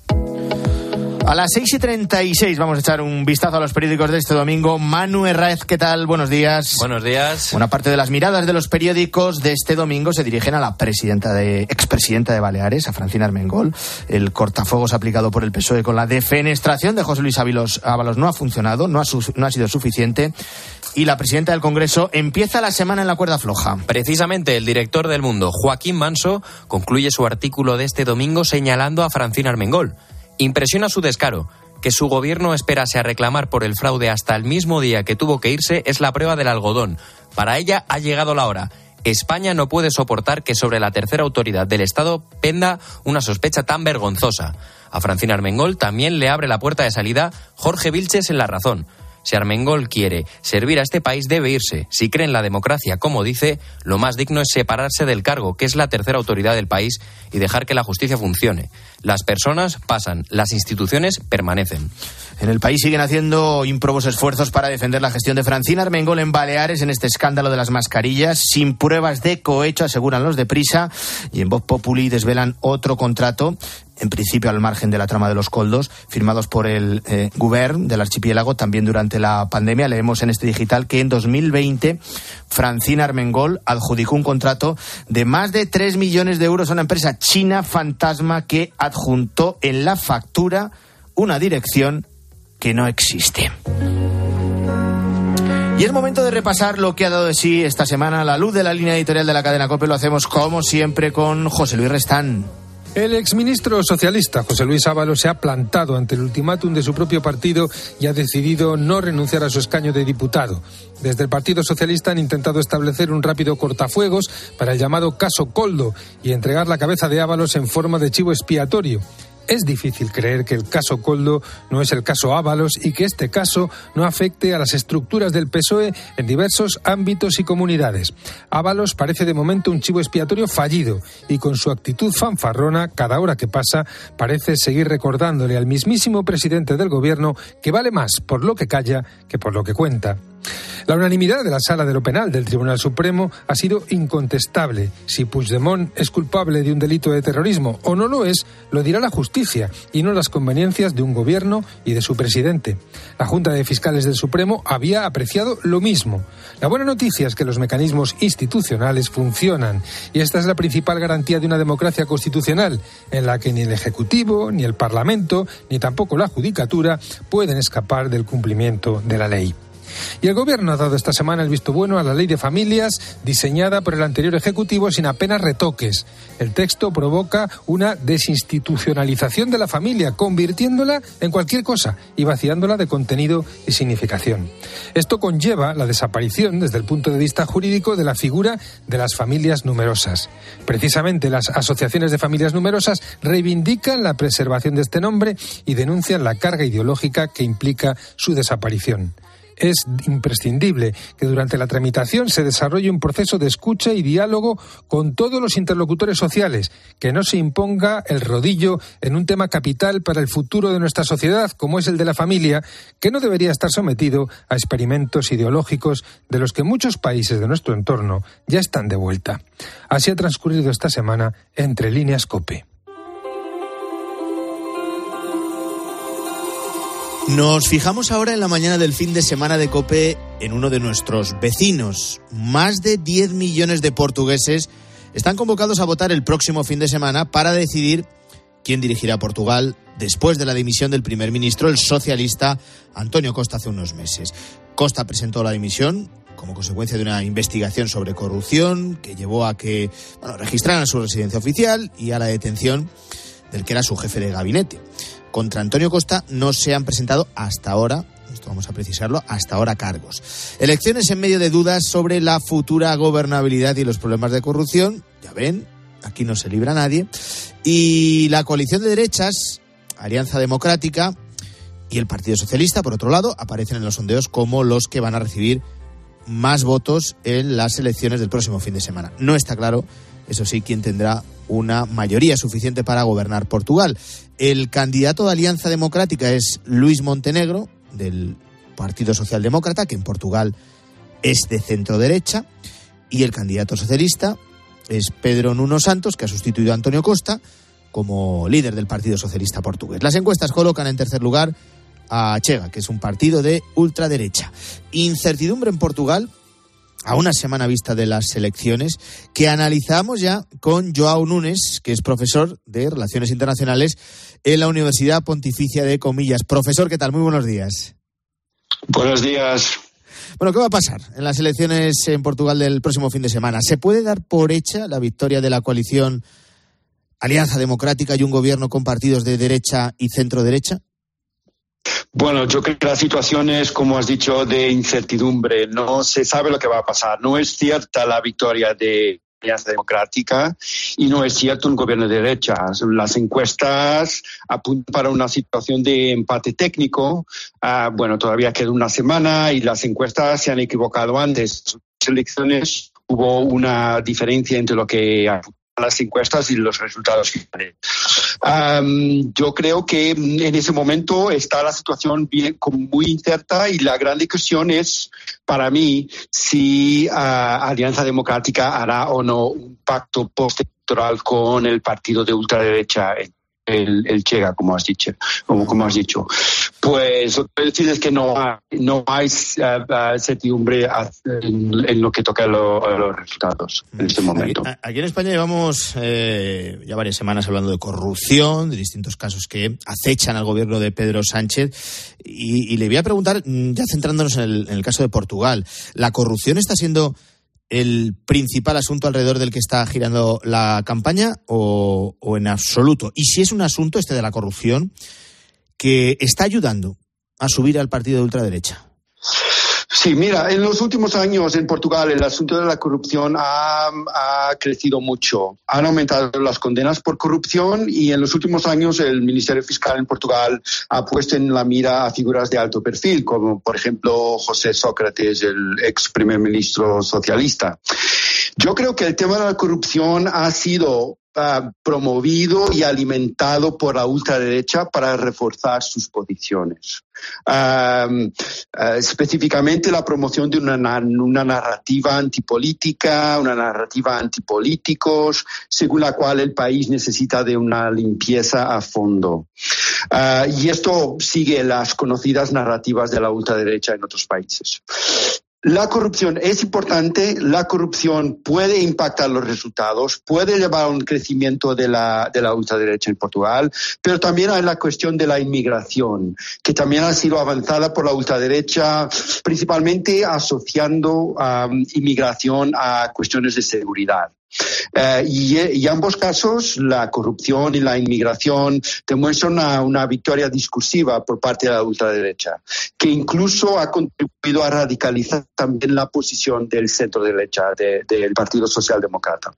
S3: A las 6 y 36 vamos a echar un vistazo a los periódicos de este domingo. Manu Herráez, ¿qué tal? Buenos días.
S14: Buenos días.
S3: Una parte de las miradas de los periódicos de este domingo se dirigen a la presidenta de, expresidenta de Baleares, a Francina Armengol. El cortafuegos aplicado por el PSOE con la defenestración de José Luis Ábalos, Ábalos no ha funcionado, no ha, no ha sido suficiente y la presidenta del Congreso empieza la semana en la cuerda floja.
S14: Precisamente el director del Mundo, Joaquín Manso, concluye su artículo de este domingo señalando a Francina Armengol. Impresiona su descaro. Que su gobierno esperase a reclamar por el fraude hasta el mismo día que tuvo que irse es la prueba del algodón. Para ella ha llegado la hora. España no puede soportar que sobre la tercera autoridad del Estado penda una sospecha tan vergonzosa. A Francina Armengol también le abre la puerta de salida Jorge Vilches en La Razón. Si Armengol quiere servir a este país, debe irse. Si cree en la democracia, como dice, lo más digno es separarse del cargo, que es la tercera autoridad del país, y dejar que la justicia funcione. Las personas pasan, las instituciones permanecen.
S3: En el país siguen haciendo improbos esfuerzos para defender la gestión de Francina Armengol en Baleares en este escándalo de las mascarillas, sin pruebas de cohecho, aseguran los de prisa, y en Voz Populi desvelan otro contrato en principio al margen de la trama de los coldos, firmados por el eh, del archipiélago también durante la pandemia. Leemos en este digital que en 2020 Francina Armengol adjudicó un contrato de más de 3 millones de euros a una empresa china fantasma que adjuntó en la factura una dirección que no existe. Y es momento de repasar lo que ha dado de sí esta semana a la luz de la línea editorial de la cadena COPE. Lo hacemos como siempre con José Luis Restán.
S29: El exministro socialista José Luis Ábalos se ha plantado ante el ultimátum de su propio partido y ha decidido no renunciar a su escaño de diputado. Desde el Partido Socialista han intentado establecer un rápido cortafuegos para el llamado caso Coldo y entregar la cabeza de Ábalos en forma de chivo expiatorio. Es difícil creer que el caso Coldo no es el caso Ábalos y que este caso no afecte a las estructuras del PSOE en diversos ámbitos y comunidades. Ábalos parece de momento un chivo expiatorio fallido y con su actitud fanfarrona, cada hora que pasa, parece seguir recordándole al mismísimo presidente del gobierno que vale más por lo que calla que por lo que cuenta. La unanimidad de la Sala de lo Penal del Tribunal Supremo ha sido incontestable. Si Puigdemont es culpable de un delito de terrorismo o no lo es, lo dirá la justicia y no las conveniencias de un gobierno y de su presidente. La Junta de Fiscales del Supremo había apreciado lo mismo. La buena noticia es que los mecanismos institucionales funcionan y esta es la principal garantía de una democracia constitucional en la que ni el Ejecutivo, ni el Parlamento, ni tampoco la Judicatura pueden escapar del cumplimiento de la ley. Y el Gobierno ha dado esta semana el visto bueno a la ley de familias diseñada por el anterior Ejecutivo sin apenas retoques. El texto provoca una desinstitucionalización de la familia, convirtiéndola en cualquier cosa y vaciándola de contenido y significación. Esto conlleva la desaparición, desde el punto de vista jurídico, de la figura de las familias numerosas. Precisamente las asociaciones de familias numerosas reivindican la preservación de este nombre y denuncian la carga ideológica que implica su desaparición es imprescindible que durante la tramitación se desarrolle un proceso de escucha y diálogo con todos los interlocutores sociales, que no se imponga el rodillo en un tema capital para el futuro de nuestra sociedad, como es el de la familia, que no debería estar sometido a experimentos ideológicos de los que muchos países de nuestro entorno ya están de vuelta. Así ha transcurrido esta semana entre líneas COPE.
S3: Nos fijamos ahora en la mañana del fin de semana de Cope en uno de nuestros vecinos. Más de 10 millones de portugueses están convocados a votar el próximo fin de semana para decidir quién dirigirá Portugal después de la dimisión del primer ministro, el socialista Antonio Costa, hace unos meses. Costa presentó la dimisión como consecuencia de una investigación sobre corrupción que llevó a que bueno, registraran su residencia oficial y a la detención del que era su jefe de gabinete contra Antonio Costa no se han presentado hasta ahora esto vamos a precisarlo, hasta ahora cargos. Elecciones en medio de dudas sobre la futura gobernabilidad y los problemas de corrupción. Ya ven, aquí no se libra nadie. Y la coalición de derechas, Alianza Democrática y el Partido Socialista, por otro lado, aparecen en los sondeos como los que van a recibir más votos en las elecciones del próximo fin de semana. No está claro, eso sí, quién tendrá una mayoría suficiente para gobernar Portugal. El candidato de Alianza Democrática es Luis Montenegro, del Partido Socialdemócrata, que en Portugal es de centro derecha, y el candidato socialista es Pedro Nuno Santos, que ha sustituido a Antonio Costa como líder del Partido Socialista Portugués. Las encuestas colocan en tercer lugar a Chega, que es un partido de ultraderecha. Incertidumbre en Portugal a una semana vista de las elecciones, que analizamos ya con Joao Nunes, que es profesor de Relaciones Internacionales en la Universidad Pontificia de Comillas. Profesor, ¿qué tal? Muy buenos días.
S30: Buenos días.
S3: Bueno, ¿qué va a pasar en las elecciones en Portugal del próximo fin de semana? ¿Se puede dar por hecha la victoria de la coalición Alianza Democrática y un gobierno con partidos de derecha y centro derecha?
S30: Bueno, yo creo que la situación es, como has dicho, de incertidumbre. No se sabe lo que va a pasar. No es cierta la victoria de Alianza Democrática y no es cierto un gobierno de derecha. Las encuestas apuntan para una situación de empate técnico. Ah, bueno, todavía queda una semana y las encuestas se han equivocado antes. Las elecciones hubo una diferencia entre lo que las encuestas y los resultados finales. yo creo que en ese momento está la situación muy incierta y la gran cuestión es, para mí, si ah, Alianza Democrática hará o no un pacto postelectoral con el partido de ultraderecha el, el Chega, como has dicho, como, como has dicho. Pues lo que decir es que no hay, no hay uh, certidumbre en, lo que toca a los resultados en este momento.
S3: Aquí, en España llevamos eh, ya varias semanas hablando de corrupción, de distintos casos que acechan al gobierno de Pedro Sánchez. Y, le voy a preguntar, mm, ya centrándonos en el, en el caso de Portugal, ¿la corrupción está siendo el principal asunto alrededor del que está girando la campaña o, en absoluto? Y si es un asunto, este de la corrupción, que está ayudando a subir al partido de ultraderecha.
S30: Sí, mira, en los últimos años en Portugal el asunto de la corrupción ha, crecido mucho. Han aumentado las condenas por corrupción y en los últimos años el Ministerio Fiscal en Portugal ha puesto en la mira a figuras de alto perfil, como por ejemplo José Sócrates, el ex primer ministro socialista. Yo creo que el tema de la corrupción ha sido promovido y alimentado por la ultraderecha para reforzar sus posiciones. Uh, específicamente la promoción de una, una, narrativa antipolítica, una narrativa antipolíticos, según la cual el país necesita de una limpieza a fondo. y esto sigue las conocidas narrativas de la ultraderecha en otros países. La corrupción es importante, la corrupción puede impactar los resultados, puede llevar a un crecimiento de la, de la ultraderecha en Portugal, pero también hay la cuestión de la inmigración, que también ha sido avanzada por la ultraderecha, principalmente asociando inmigración a cuestiones de seguridad. Eh, y, y, ambos casos, la corrupción y la inmigración demuestran una, victoria discursiva por parte de la ultraderecha, que incluso ha contribuido a radicalizar también la posición del centro derecha de, del Partido Socialdemócrata.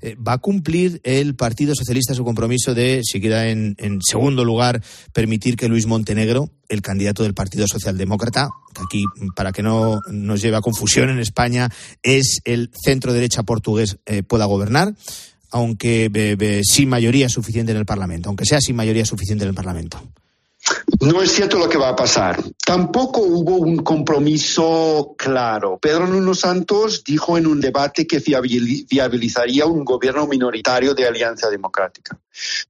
S3: Eh, ¿Va a cumplir el Partido Socialista su compromiso de, si queda en, segundo lugar, permitir que Luis Montenegro, el candidato del Partido Socialdemócrata, que aquí, para que no nos lleve a confusión en España, es el centro derecha portugués, eh, pueda gobernar? aunque sin mayoría suficiente en el Parlamento, aunque sea sin mayoría suficiente en el Parlamento.
S30: No es cierto lo que va a pasar. Tampoco hubo un compromiso claro. Pedro Nuno Santos dijo en un debate que viabilizaría un gobierno minoritario de Alianza Democrática.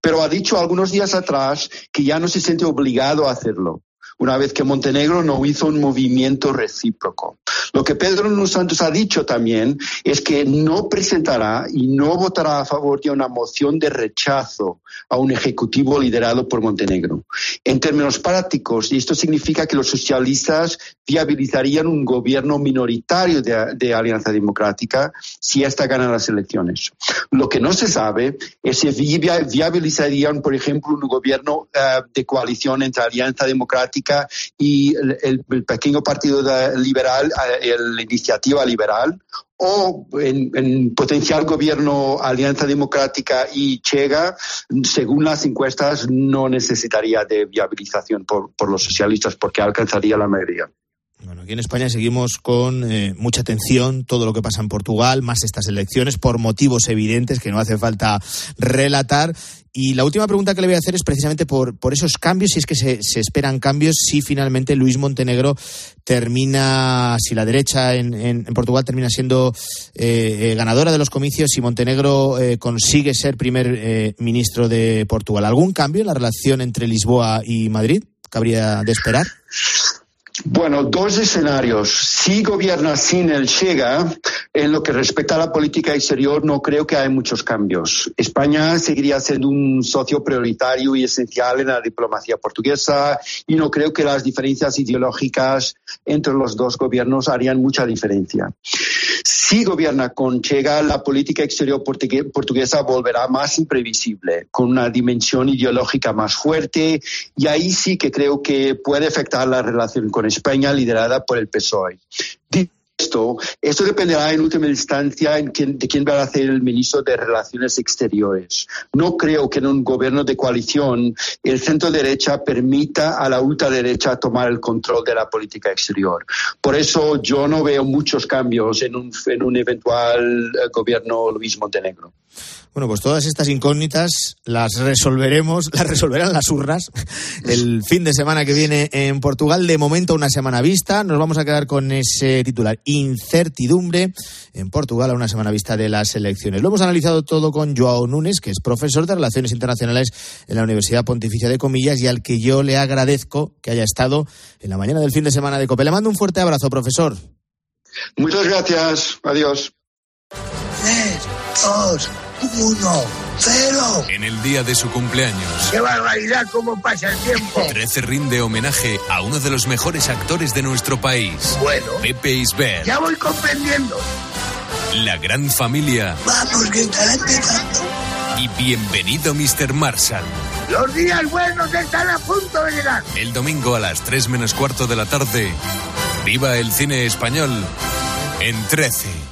S30: Pero ha dicho algunos días atrás que ya no se siente obligado a hacerlo una vez que Montenegro no hizo un movimiento recíproco. Lo que Pedro Nuno Santos ha dicho también es que no presentará y no votará a favor de una moción de rechazo a un ejecutivo liderado por Montenegro. En términos prácticos, y esto significa que los socialistas viabilizarían un gobierno minoritario de, Alianza Democrática si ésta gana las elecciones. Lo que no se sabe es si viabilizarían, por ejemplo, un gobierno uh, de coalición entre Alianza Democrática y el, pequeño partido liberal, la iniciativa liberal, o en, potencial gobierno Alianza Democrática y Chega, según las encuestas, no necesitaría de viabilización por, por los socialistas porque alcanzaría la mayoría.
S3: Bueno, aquí en España seguimos con eh, mucha atención todo lo que pasa en Portugal, más estas elecciones, por motivos evidentes que no hace falta relatar. Y la última pregunta que le voy a hacer es precisamente por, por esos cambios, si es que se, se esperan cambios, si finalmente Luis Montenegro termina, si la derecha en, en, Portugal termina siendo eh, eh, ganadora de los comicios, si Montenegro consigue ser primer ministro de Portugal. ¿Algún cambio en la relación entre Lisboa y Madrid? ¿Cabría de esperar?
S30: Bueno, dos escenarios. Si gobierna sin el Chega, en lo que respecta a la política exterior, no creo que haya muchos cambios. España seguiría siendo un socio prioritario y esencial en la diplomacia portuguesa y no creo que las diferencias ideológicas entre los dos gobiernos harían mucha diferencia. Si gobierna con Chega, la política exterior portuguesa volverá más imprevisible, con una dimensión ideológica más fuerte y ahí sí que creo que puede afectar la relación con España liderada por el PSOE. Esto, dependerá en última instancia de quién va a ser el ministro de Relaciones Exteriores. No creo que en un gobierno de coalición el centro derecha permita a la ultraderecha tomar el control de la política exterior. Por eso yo no veo muchos cambios en un, en un eventual eh, gobierno Luis Montenegro.
S3: Bueno, pues todas estas incógnitas las resolveremos, las resolverán las urnas el fin de semana que viene en Portugal. De momento, una semana vista. Nos vamos a quedar con ese titular, incertidumbre en Portugal a una semana vista de las elecciones. Lo hemos analizado todo con Joao Núñez, que es profesor de Relaciones Internacionales en la Universidad Pontificia de Comillas y al que yo le agradezco que haya estado en la mañana del fin de semana de COPE. Le mando un fuerte abrazo, profesor.
S30: Muchas gracias. Adiós.
S31: Uno, cero.
S32: En el día de su cumpleaños.
S31: ¡Qué barbaridad cómo pasa el tiempo!
S32: 13 rinde homenaje a uno de los mejores actores de nuestro país.
S31: Bueno.
S32: Pepe Isbert.
S31: Ya voy comprendiendo.
S32: La gran familia.
S31: Vamos, que estará empezando.
S32: Y bienvenido, Mr. Marshall.
S31: Los días buenos están a punto de llegar.
S32: El domingo a las 3 menos cuarto de la tarde. Viva el cine español en 13.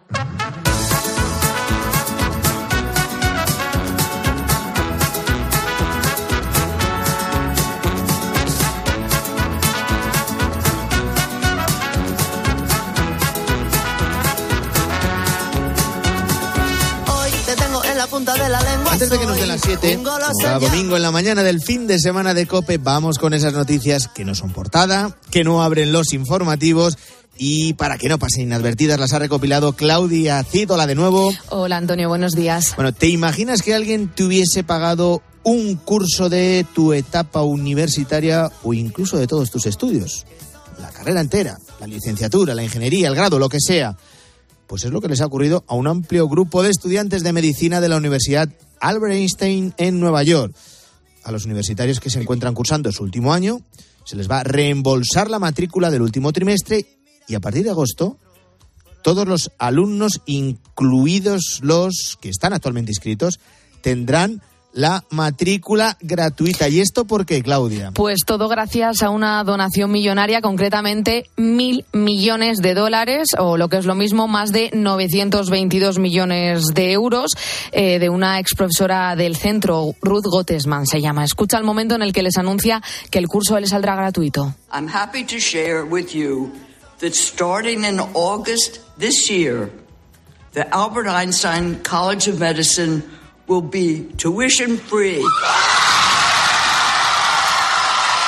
S3: Antes de que nos den las 7,
S33: Un goloso
S3: cada domingo en la mañana del fin de semana de COPE, vamos con esas noticias que no son portada, que no abren los informativos y para que no pasen inadvertidas las ha recopilado Claudia Cídola de nuevo.
S7: Hola Antonio, buenos días.
S3: Bueno, ¿te imaginas que alguien te hubiese pagado un curso de tu etapa universitaria o incluso de todos tus estudios? La carrera entera, la licenciatura, la ingeniería, el grado, lo que sea. Pues es lo que les ha ocurrido a un amplio grupo de estudiantes de medicina de la Universidad Albert Einstein en Nueva York. A los universitarios que se encuentran cursando su último año se les va a reembolsar la matrícula del último trimestre y a partir de agosto todos los alumnos, incluidos los que están actualmente inscritos, tendrán la matrícula gratuita. ¿Y esto por qué, Claudia?
S7: Pues todo gracias a una donación millonaria, concretamente mil millones de dólares, o lo que es lo mismo, más de 922 millones de euros, eh, de una ex profesora del centro, Ruth Gottesman se llama. Escucha el momento en el que les anuncia que el curso les saldrá gratuito.
S34: I'm happy to share with you that starting in August this year, the Albert Einstein College of Medicine will be tuition free.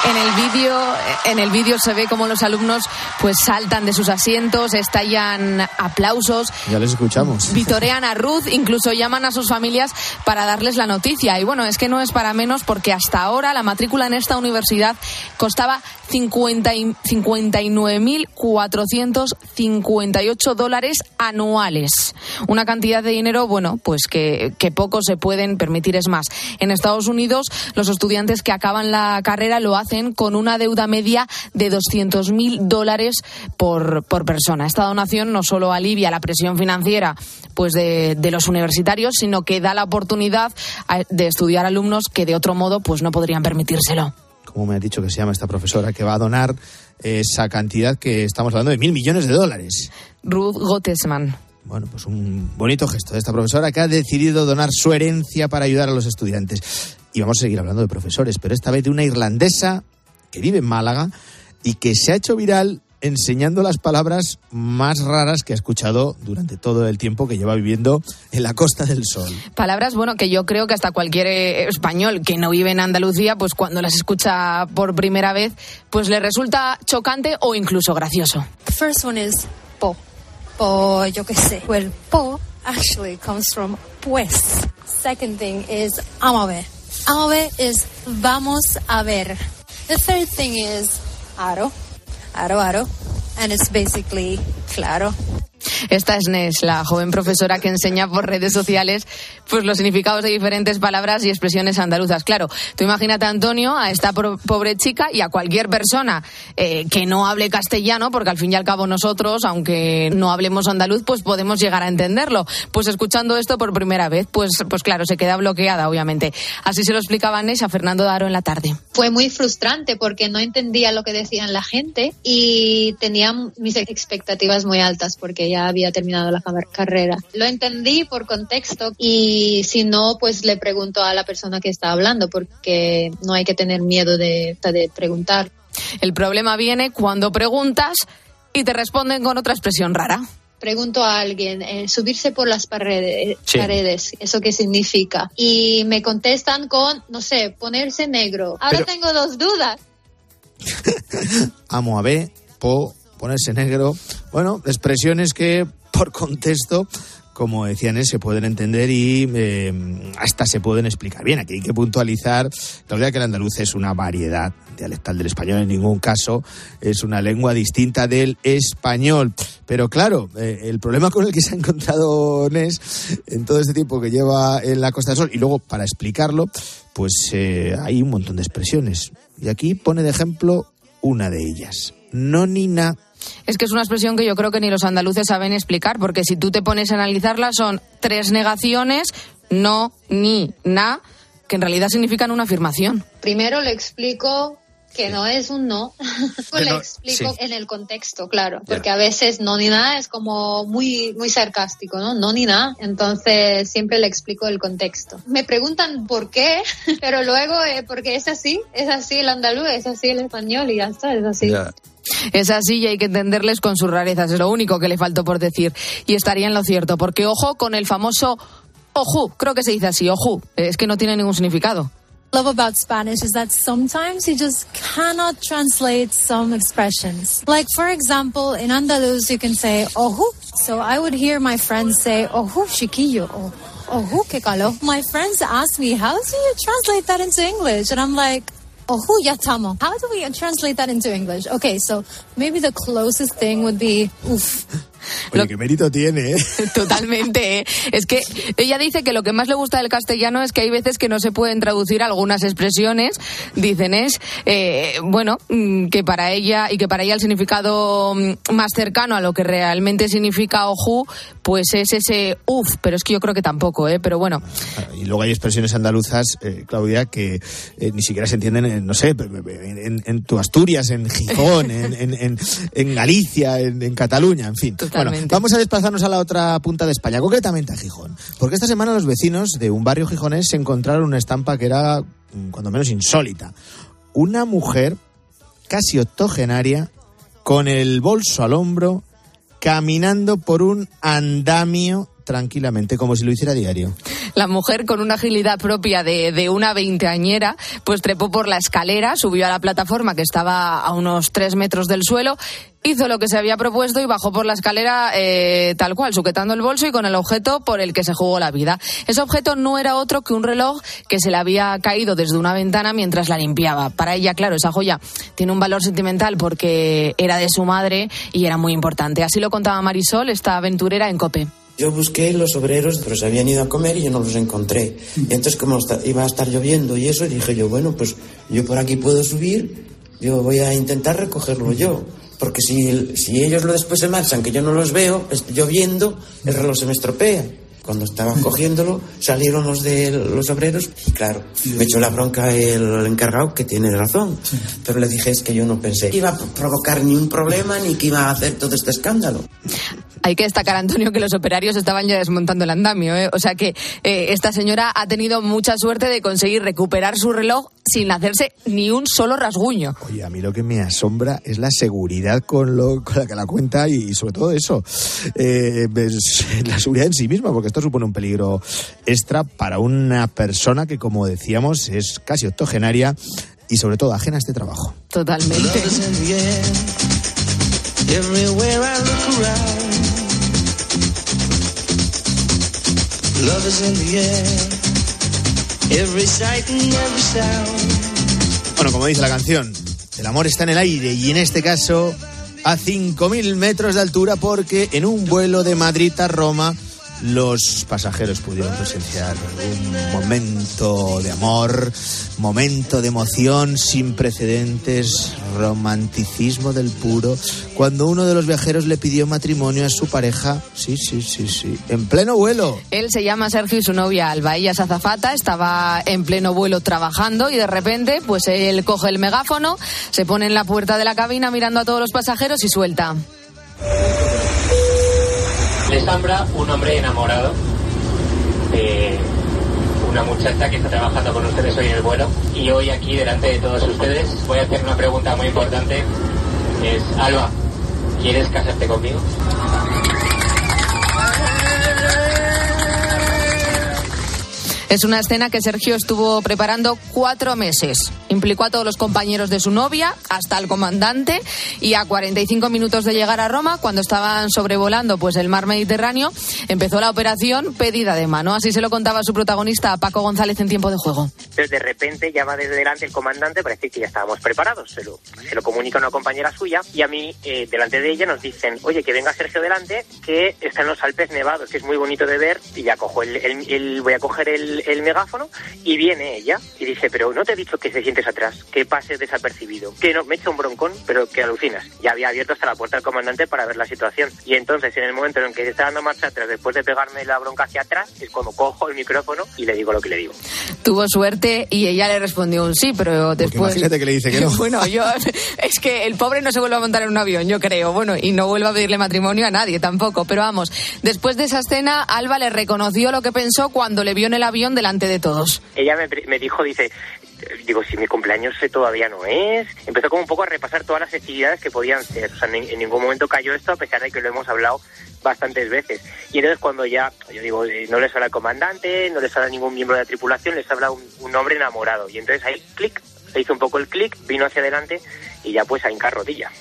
S7: En el vídeo, en el vídeo se ve cómo los alumnos pues saltan de sus asientos, estallan aplausos,
S3: Ya les escuchamos.
S7: vitorean a Ruth, incluso llaman a sus familias para darles la noticia. Y bueno, es que no es para menos porque hasta ahora la matrícula en esta universidad costaba 50 y- 59.458 dólares anuales. Una cantidad de dinero, bueno, pues que, que pocos se pueden permitir. Es más, en Estados Unidos los estudiantes que acaban la carrera lo hacen con una deuda media de 200.000 dólares por, por persona. Esta donación no solo alivia la presión financiera pues de, de los universitarios, sino que da la oportunidad de estudiar alumnos que de otro modo pues no podrían permitírselo.
S3: Como me ha dicho que se llama esta profesora, que va a donar esa cantidad que estamos hablando de mil millones de dólares.
S7: Ruth Gottesman.
S3: Bueno, pues un bonito gesto de esta profesora que ha decidido donar su herencia para ayudar a los estudiantes. Y vamos a seguir hablando de profesores, pero esta vez de una irlandesa que vive en Málaga y que se ha hecho viral enseñando las palabras más raras que ha escuchado durante todo el tiempo que lleva viviendo en la Costa del Sol.
S7: Palabras, bueno, que yo creo que hasta cualquier eh, español que no vive en Andalucía, pues cuando las escucha por primera vez, pues le resulta chocante o incluso gracioso.
S35: The first one is po. Po, yo qué sé. Well, po actually comes from pues. Second thing is vamos a ver. Vamos a ver is vamos a ver. The third thing is aro. Aro, aro. And it's basically claro.
S7: Esta es Nes, la joven profesora que enseña por redes sociales pues los significados de diferentes palabras y expresiones andaluzas. Claro, tú imagínate Antonio, a esta pobre chica y a cualquier persona eh, que no hable castellano, porque al fin y al cabo nosotros, aunque no hablemos andaluz, pues podemos llegar a entenderlo. Pues escuchando esto por primera vez, pues, pues claro, se queda bloqueada, obviamente. Así se lo explicaba Nes a Fernando Daro en la tarde.
S36: fue muy frustrante porque no entendía lo que decían la gente y tenía mis expectativas muy altas porque ya había terminado la car- carrera. Lo entendí por contexto y si no, pues le pregunto a la persona que está hablando porque no hay que tener miedo de, de preguntar.
S7: El problema viene cuando preguntas y te responden con otra expresión rara.
S36: Pregunto a alguien, eh, subirse por las paredes,
S7: Sí.
S36: paredes, ¿eso qué significa? Y me contestan con, no sé, ponerse negro. Ahora
S3: Pero-
S36: tengo dos dudas.
S3: Amo a B, po, ponerse negro. Bueno, expresiones que por contexto, como decían, eh, se pueden entender y eh, hasta se pueden explicar. Bien, aquí hay que puntualizar, verdad que el andaluz es una variedad dialectal del español, en ningún caso es una lengua distinta del español. Pero claro, eh, el problema con el que se ha encontrado Nes en todo este tiempo que lleva en la Costa del Sol, y luego para explicarlo, pues hay un montón de expresiones. Y aquí pone de ejemplo una de ellas. No.
S7: Es que es una expresión que yo creo que ni los andaluces saben explicar, porque si tú te pones a analizarla son tres negaciones, no, ni, na, que en realidad significan una afirmación.
S36: Primero le explico que no es un no. le
S7: no-
S36: explico
S7: sí.
S36: en el contexto, claro, porque a veces no ni nada es como muy muy sarcástico, ¿no? No ni nada. Entonces siempre le explico el contexto. Me preguntan por qué, pero luego eh, porque es así, es así el andaluz, es así el español y ya está, es así.
S7: Es así y hay que entenderles con sus rarezas, es lo único que le faltó por decir. Y estaría en lo cierto, porque ojo con el famoso ojú, creo que se dice así, ojú, es que no tiene ningún significado.
S35: love about Spanish is that sometimes you just cannot translate some expressions. Like, for example, in Andalus, you can say, ojú. So I would hear my friends say, ojú, chiquillo, ojú, que calor. My friends ask me, how do you translate that into English? And I'm like, Oh, ojú, ya estamos. How do we translate that into English? Okay, so maybe the closest thing would be, uf.
S3: Oye, qué mérito tiene, ¿eh?
S7: Totalmente. ¿eh? Es que ella dice que lo que más le gusta del castellano es que hay veces que no se pueden traducir algunas expresiones. Dicen es, eh, bueno, mm, que para ella y que para ella el significado mm, más cercano a lo que realmente significa ojú, pues es ese uf, pero es que yo creo que tampoco, ¿eh? Pero bueno.
S3: Y luego hay expresiones andaluzas, eh, Claudia, que eh, ni siquiera se entienden, en, no sé, en, en tu Asturias, en Gijón, en, Galicia, en Cataluña, en fin. Bueno, vamos a desplazarnos a la otra punta de España, concretamente a Gijón. Porque esta semana los vecinos de un barrio gijonés se encontraron una estampa que era, mm, cuando menos, insólita. Una mujer casi octogenaria, con el bolso al hombro, caminando por un andamio tranquilamente, como si lo hiciera diario.
S7: La mujer, con una agilidad propia de, de una veinteañera, pues trepó por la escalera, subió a la plataforma que estaba a unos tres metros del suelo, hizo lo que se había propuesto y bajó por la escalera eh, tal cual, sujetando el bolso y con el objeto por el que se jugó la vida. Ese objeto no era otro que un reloj que se le había caído desde una ventana mientras la limpiaba. Para ella, claro, esa joya tiene un valor sentimental porque era de su madre y era muy importante. Así lo contaba Marisol, esta aventurera en COPE.
S37: Yo busqué los obreros, pero se habían ido a comer y yo no los encontré. Y entonces, como iba a estar lloviendo y eso, dije yo, bueno, pues yo por aquí puedo subir, yo voy a intentar recogerlo yo. Porque si, si ellos lo después se marchan, que yo no los veo, lloviendo, el reloj se me estropea. Cuando estaban cogiéndolo, salieron los de los obreros y claro, me echó la bronca el encargado, que tiene razón. Pero le dije, es que yo no pensé que iba a provocar ni un problema ni que iba a hacer todo este escándalo.
S7: Hay que destacar, Antonio, que los operarios estaban ya desmontando el andamio. ¿eh? O sea que eh, esta señora ha tenido mucha suerte de conseguir recuperar su reloj sin hacerse ni un solo rasguño.
S3: Oye, a mí lo que me asombra es la seguridad con, lo, con la que la cuenta y, sobre todo eso, eh, es la seguridad en sí misma, porque esto supone un peligro extra para una persona que, como decíamos, es casi octogenaria y sobre todo ajena a este trabajo.
S7: Totalmente.
S33: Love is in the air. Every sight and every sound.
S3: Bueno, como dice la canción, el amor está en el aire y en este caso a 5.000 metros de altura porque en un vuelo de Madrid a Roma los pasajeros pudieron presenciar un momento de amor, momento de emoción sin precedentes, romanticismo del puro, cuando uno de los viajeros le pidió matrimonio a su pareja, sí, sí, sí, sí, en pleno vuelo.
S7: Él se llama Sergio y su novia Alba. Ella es azafata, estaba en pleno vuelo trabajando y de repente, pues él coge el megáfono, se pone en la puerta de la cabina mirando a todos los pasajeros y suelta.
S38: Les habla un hombre enamorado de una muchacha que está trabajando con ustedes hoy en el vuelo y hoy aquí delante de todos ustedes voy a hacer una pregunta muy importante. Es, Alba, ¿quieres casarte conmigo?
S7: Es una escena que Sergio estuvo preparando cuatro meses. Implicó a todos los compañeros de su novia, hasta el comandante, y a 45 minutos de llegar a Roma, cuando estaban sobrevolando pues el mar Mediterráneo, empezó la operación pedida de mano. Así se lo contaba su protagonista, Paco González, en tiempo de juego.
S39: Entonces, de repente, ya va desde delante el comandante para decir que ya estábamos preparados. Se lo, se lo comunica a una compañera suya y a mí, eh, delante de ella, nos dicen, oye, que venga Sergio delante, que están los Alpes nevados, que es muy bonito de ver. Y ya cojo el, el- el- voy a coger el, el megáfono y viene ella y dice, pero no te he dicho que te sientes atrás, que pases desapercibido, que no, me echa un broncón, pero que alucinas. Ya había abierto hasta la puerta del comandante para ver la situación. Y entonces, en el momento en el que se está dando marcha atrás, después de pegarme la bronca hacia atrás, es cuando cojo el micrófono y le digo lo que le digo.
S7: Tuvo suerte y ella le respondió un sí, pero después...
S3: imagínate que le dice que no.
S7: Bueno, yo... Es que el pobre no se vuelve a montar en un avión, yo creo. Bueno, y no vuelve a pedirle matrimonio a nadie tampoco. Pero vamos, después de esa escena, Alba le reconoció lo que pensó cuando le vio en el avión delante de todos.
S39: ella me, me dijo, dice, digo, si mi cumpleaños todavía no es. Empezó como un poco a repasar todas las festividades que podían ser. O sea, en, ningún momento cayó esto, a pesar de que lo hemos hablado bastantes veces. Y entonces cuando ya, yo digo, eh, no les habla el comandante, no les habla ningún miembro de la tripulación, les habla un, un hombre enamorado. Y entonces ahí, clic, se hizo un poco el clic, vino hacia adelante y ya pues a hincar rodilla.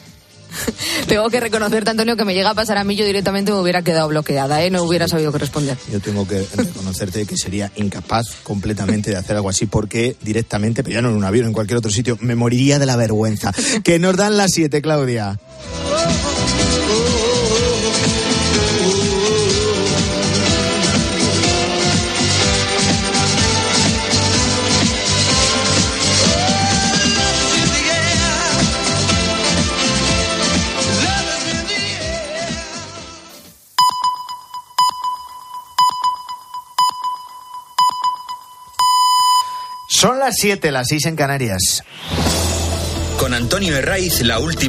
S7: Tengo que reconocerte, Antonio, que me llega a pasar a mí, yo directamente me hubiera quedado bloqueada, ¿eh? No hubiera sabido qué responder.
S3: Yo tengo que reconocerte que sería incapaz completamente de hacer algo así porque directamente, pero ya no en un avión, en cualquier otro sitio, me moriría de la vergüenza. Que nos dan las siete, Claudia. Son las 7, las 6 en Canarias.
S6: Con Antonio Herraiz, la última